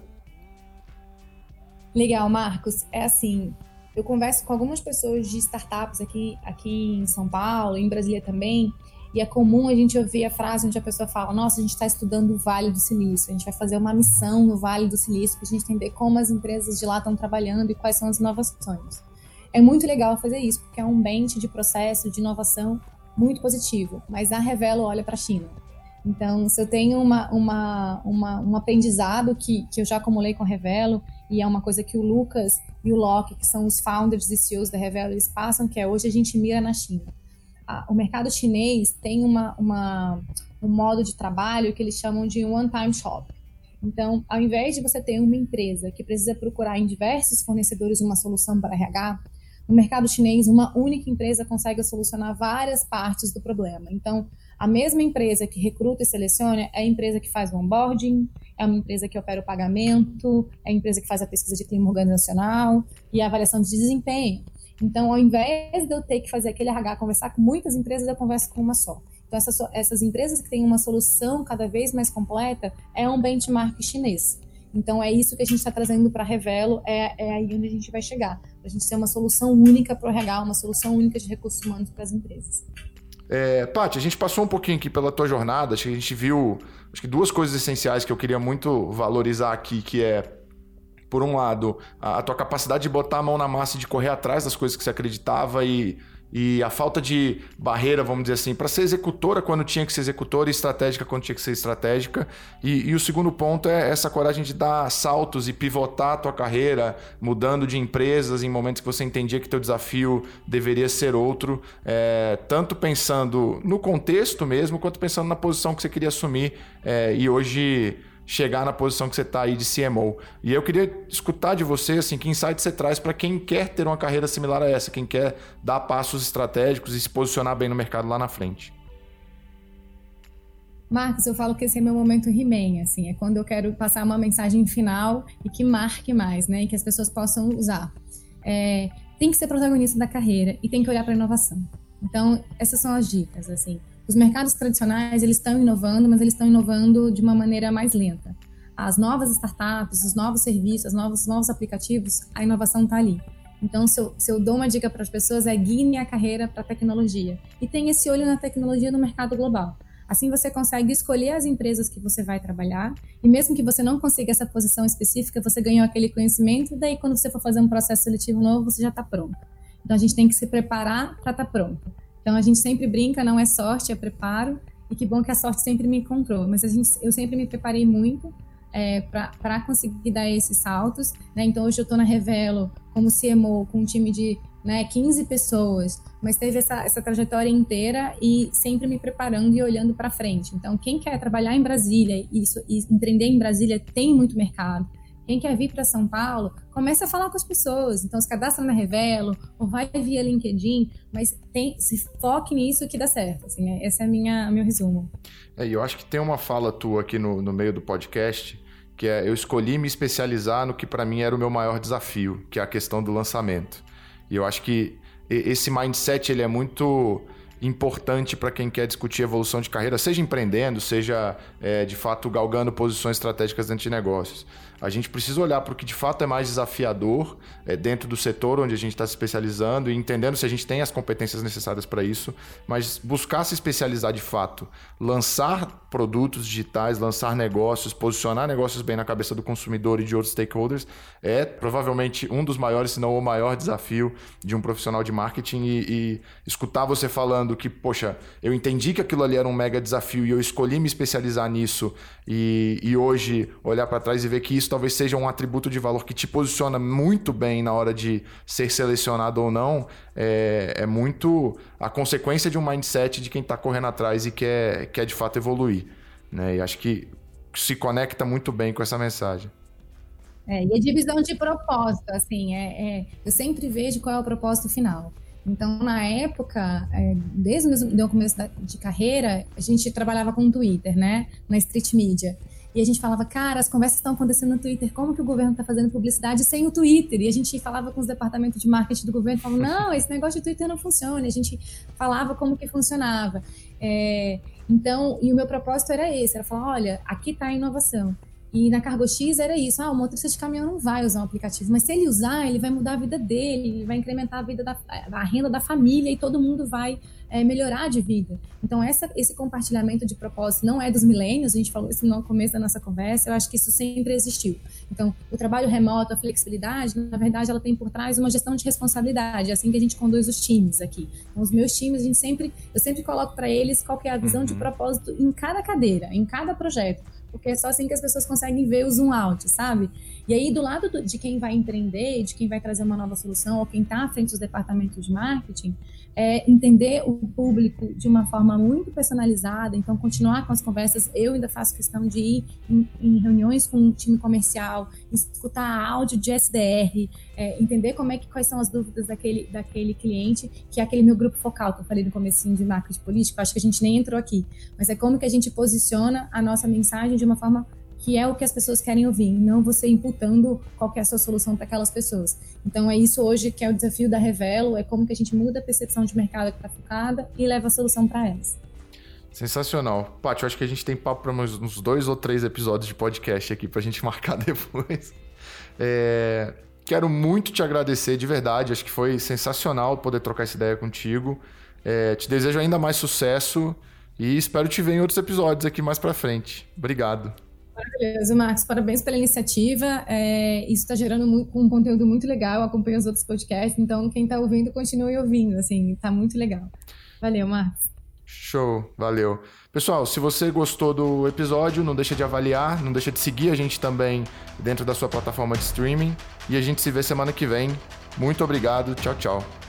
Legal, Marcos. É assim, eu converso com algumas pessoas de startups aqui, aqui em São Paulo, em Brasília também, e é comum a gente ouvir a frase onde a pessoa fala: Nossa, a gente está estudando o Vale do Silício, a gente vai fazer uma missão no Vale do Silício para a gente entender como as empresas de lá estão trabalhando e quais são as inovações. É muito legal fazer isso, porque é um ambiente de processo, de inovação muito positivo, mas a Revelo olha para a China. Então, se eu tenho uma, uma, uma, um aprendizado que, que eu já acumulei com a Revelo, e é uma coisa que o Lucas e o Locke, que são os founders e CEOs da Revelo, eles passam, que é hoje a gente mira na China o mercado chinês tem uma, uma, um modo de trabalho que eles chamam de one-time shop. Então, ao invés de você ter uma empresa que precisa procurar em diversos fornecedores uma solução para RH, no mercado chinês, uma única empresa consegue solucionar várias partes do problema. Então, a mesma empresa que recruta e seleciona é a empresa que faz o onboarding, é uma empresa que opera o pagamento, é a empresa que faz a pesquisa de clima organizacional e a avaliação de desempenho. Então, ao invés de eu ter que fazer aquele RH conversar com muitas empresas, eu converso com uma só. Então, essas, essas empresas que têm uma solução cada vez mais completa é um benchmark chinês. Então, é isso que a gente está trazendo para a Revelo, é, é aí onde a gente vai chegar. Para a gente ser uma solução única para o RH, uma solução única de recursos humanos para as empresas. É, Paty, a gente passou um pouquinho aqui pela tua jornada, acho que a gente viu acho que duas coisas essenciais que eu queria muito valorizar aqui, que é por um lado, a, a, tua capacidade de botar a mão na massa e de correr atrás das coisas que você acreditava e, e a falta de barreira, vamos dizer assim, para ser executora quando tinha que ser executora e estratégica quando tinha que ser estratégica. E, e, o segundo ponto é essa coragem de dar saltos e pivotar a tua carreira, mudando de empresas em momentos que você entendia que teu desafio deveria ser outro, é, tanto pensando no contexto mesmo, quanto pensando na posição que você queria assumir. É, e hoje chegar na posição que você está aí de CMO. E eu queria escutar de você assim, que insight você traz para quem quer ter uma carreira similar a essa, quem quer dar passos estratégicos e se posicionar bem no mercado lá na frente. Marcos, eu falo que esse é meu momento He-Man, assim, é quando eu quero passar uma mensagem final e que marque mais, né, e que as pessoas possam usar. É, tem que ser protagonista da carreira e tem que olhar para a inovação. Então, essas são as dicas, assim. Os mercados tradicionais, eles estão inovando, mas eles estão inovando de uma maneira mais lenta. As novas startups, os novos serviços, os novos, novos aplicativos, a inovação está ali. Então, se eu, se eu, dou uma dica para as pessoas, é guie a carreira para a tecnologia. E tenha esse olho na tecnologia no mercado global. Assim você consegue escolher as empresas que você vai trabalhar, e mesmo que você não consiga essa posição específica, você ganhou aquele conhecimento, e daí quando você for fazer um processo seletivo novo, você já está pronto. Então a gente tem que se preparar para estar tá pronto. Então a gente sempre brinca, não é sorte, é preparo. E que bom que a sorte sempre me encontrou. Mas a gente, eu sempre me preparei muito é, para conseguir dar esses saltos. Né? Então hoje eu estou na Revelo como CMO, com um time de né, 15 pessoas, mas teve essa, essa trajetória inteira e sempre me preparando e olhando para frente. Então, quem quer trabalhar em Brasília isso, e empreender em Brasília tem muito mercado. Quem quer vir para São Paulo, começa a falar com as pessoas. Então, se cadastra na Revelo ou vai via LinkedIn, mas tem, se foque nisso que dá certo. Assim, é, esse é minha meu resumo. É, eu acho que tem uma fala tua aqui no, no meio do podcast que é eu escolhi me especializar no que para mim era o meu maior desafio, que é a questão do lançamento. E eu acho que esse mindset ele é muito importante para quem quer discutir evolução de carreira, seja empreendendo, seja é, de fato galgando posições estratégicas dentro de negócios. A gente precisa olhar para o que de fato é mais desafiador é, dentro do setor onde a gente está se especializando e entendendo se a gente tem as competências necessárias para isso, mas buscar se especializar de fato, lançar produtos digitais, lançar negócios, posicionar negócios bem na cabeça do consumidor e de outros stakeholders é provavelmente um dos maiores, se não o maior desafio de um profissional de marketing e, e escutar você falando que, poxa, eu entendi que aquilo ali era um mega desafio e eu escolhi me especializar nisso e, e hoje olhar para trás e ver que isso isso talvez seja um atributo de valor que te posiciona muito bem na hora de ser selecionado ou não, é, é muito a consequência de um mindset de quem está correndo atrás e quer, quer de fato evoluir. Né? E acho que se conecta muito bem com essa mensagem. É, e a divisão de propósito, assim, é, é, eu sempre vejo qual é o propósito final. Então, na época, é, desde o começo de carreira, a gente trabalhava com Twitter, né? Na Street Media. E a gente falava, cara, as conversas estão acontecendo no Twitter, como que o governo está fazendo publicidade sem o Twitter? E a gente falava com os departamentos de marketing do governo, falava, não, [LAUGHS] esse negócio de Twitter não funciona. E a gente falava como que funcionava. É, então, e o meu propósito era esse, era falar, olha, aqui está a inovação. E na Cargo X era isso, ah, o motorista de caminhão não vai usar o aplicativo, mas se ele usar, ele vai mudar a vida dele, ele vai incrementar a vida da a renda da família e todo mundo vai é, melhorar de vida. Então, essa, esse compartilhamento de propósito não é dos milênios, a gente falou isso no começo da nossa conversa, eu acho que isso sempre existiu. Então, o trabalho remoto, a flexibilidade, na verdade, ela tem por trás uma gestão de responsabilidade, é assim que a gente conduz os times aqui. Então, os meus times, a gente sempre, eu sempre coloco para eles qual é a visão de uhum. propósito em cada cadeira, em cada projeto porque é só assim que as pessoas conseguem ver o zoom out, sabe? E aí, do lado do, de quem vai empreender, de quem vai trazer uma nova solução, ou quem está à frente dos departamentos de marketing, é entender o público de uma forma muito personalizada, então continuar com as conversas. Eu ainda faço questão de ir em, em reuniões com o time comercial, escutar áudio de SDR, é, entender como é que quais são as dúvidas daquele, daquele cliente, que é aquele meu grupo focal que eu falei no comecinho de marketing político, acho que a gente nem entrou aqui, mas é como que a gente posiciona a nossa mensagem de uma forma que é o que as pessoas querem ouvir, não você imputando qual é a sua solução para aquelas pessoas. Então é isso hoje que é o desafio da Revelo, é como que a gente muda a percepção de mercado que está focada e leva a solução para elas. Sensacional. Paty, eu acho que a gente tem papo para uns dois ou três episódios de podcast aqui para a gente [LAUGHS] marcar depois. É... Quero muito te agradecer de verdade, acho que foi sensacional poder trocar essa ideia contigo. É... Te desejo ainda mais sucesso e espero te ver em outros episódios aqui mais para frente. Obrigado. Maravilhoso, Marcos. Parabéns pela iniciativa. É, isso está gerando muito, um conteúdo muito legal. Acompanho os outros podcasts, então quem está ouvindo, continue ouvindo. Assim, tá muito legal. Valeu, Marcos. Show, valeu. Pessoal, se você gostou do episódio, não deixa de avaliar, não deixa de seguir a gente também dentro da sua plataforma de streaming. E a gente se vê semana que vem. Muito obrigado. Tchau, tchau.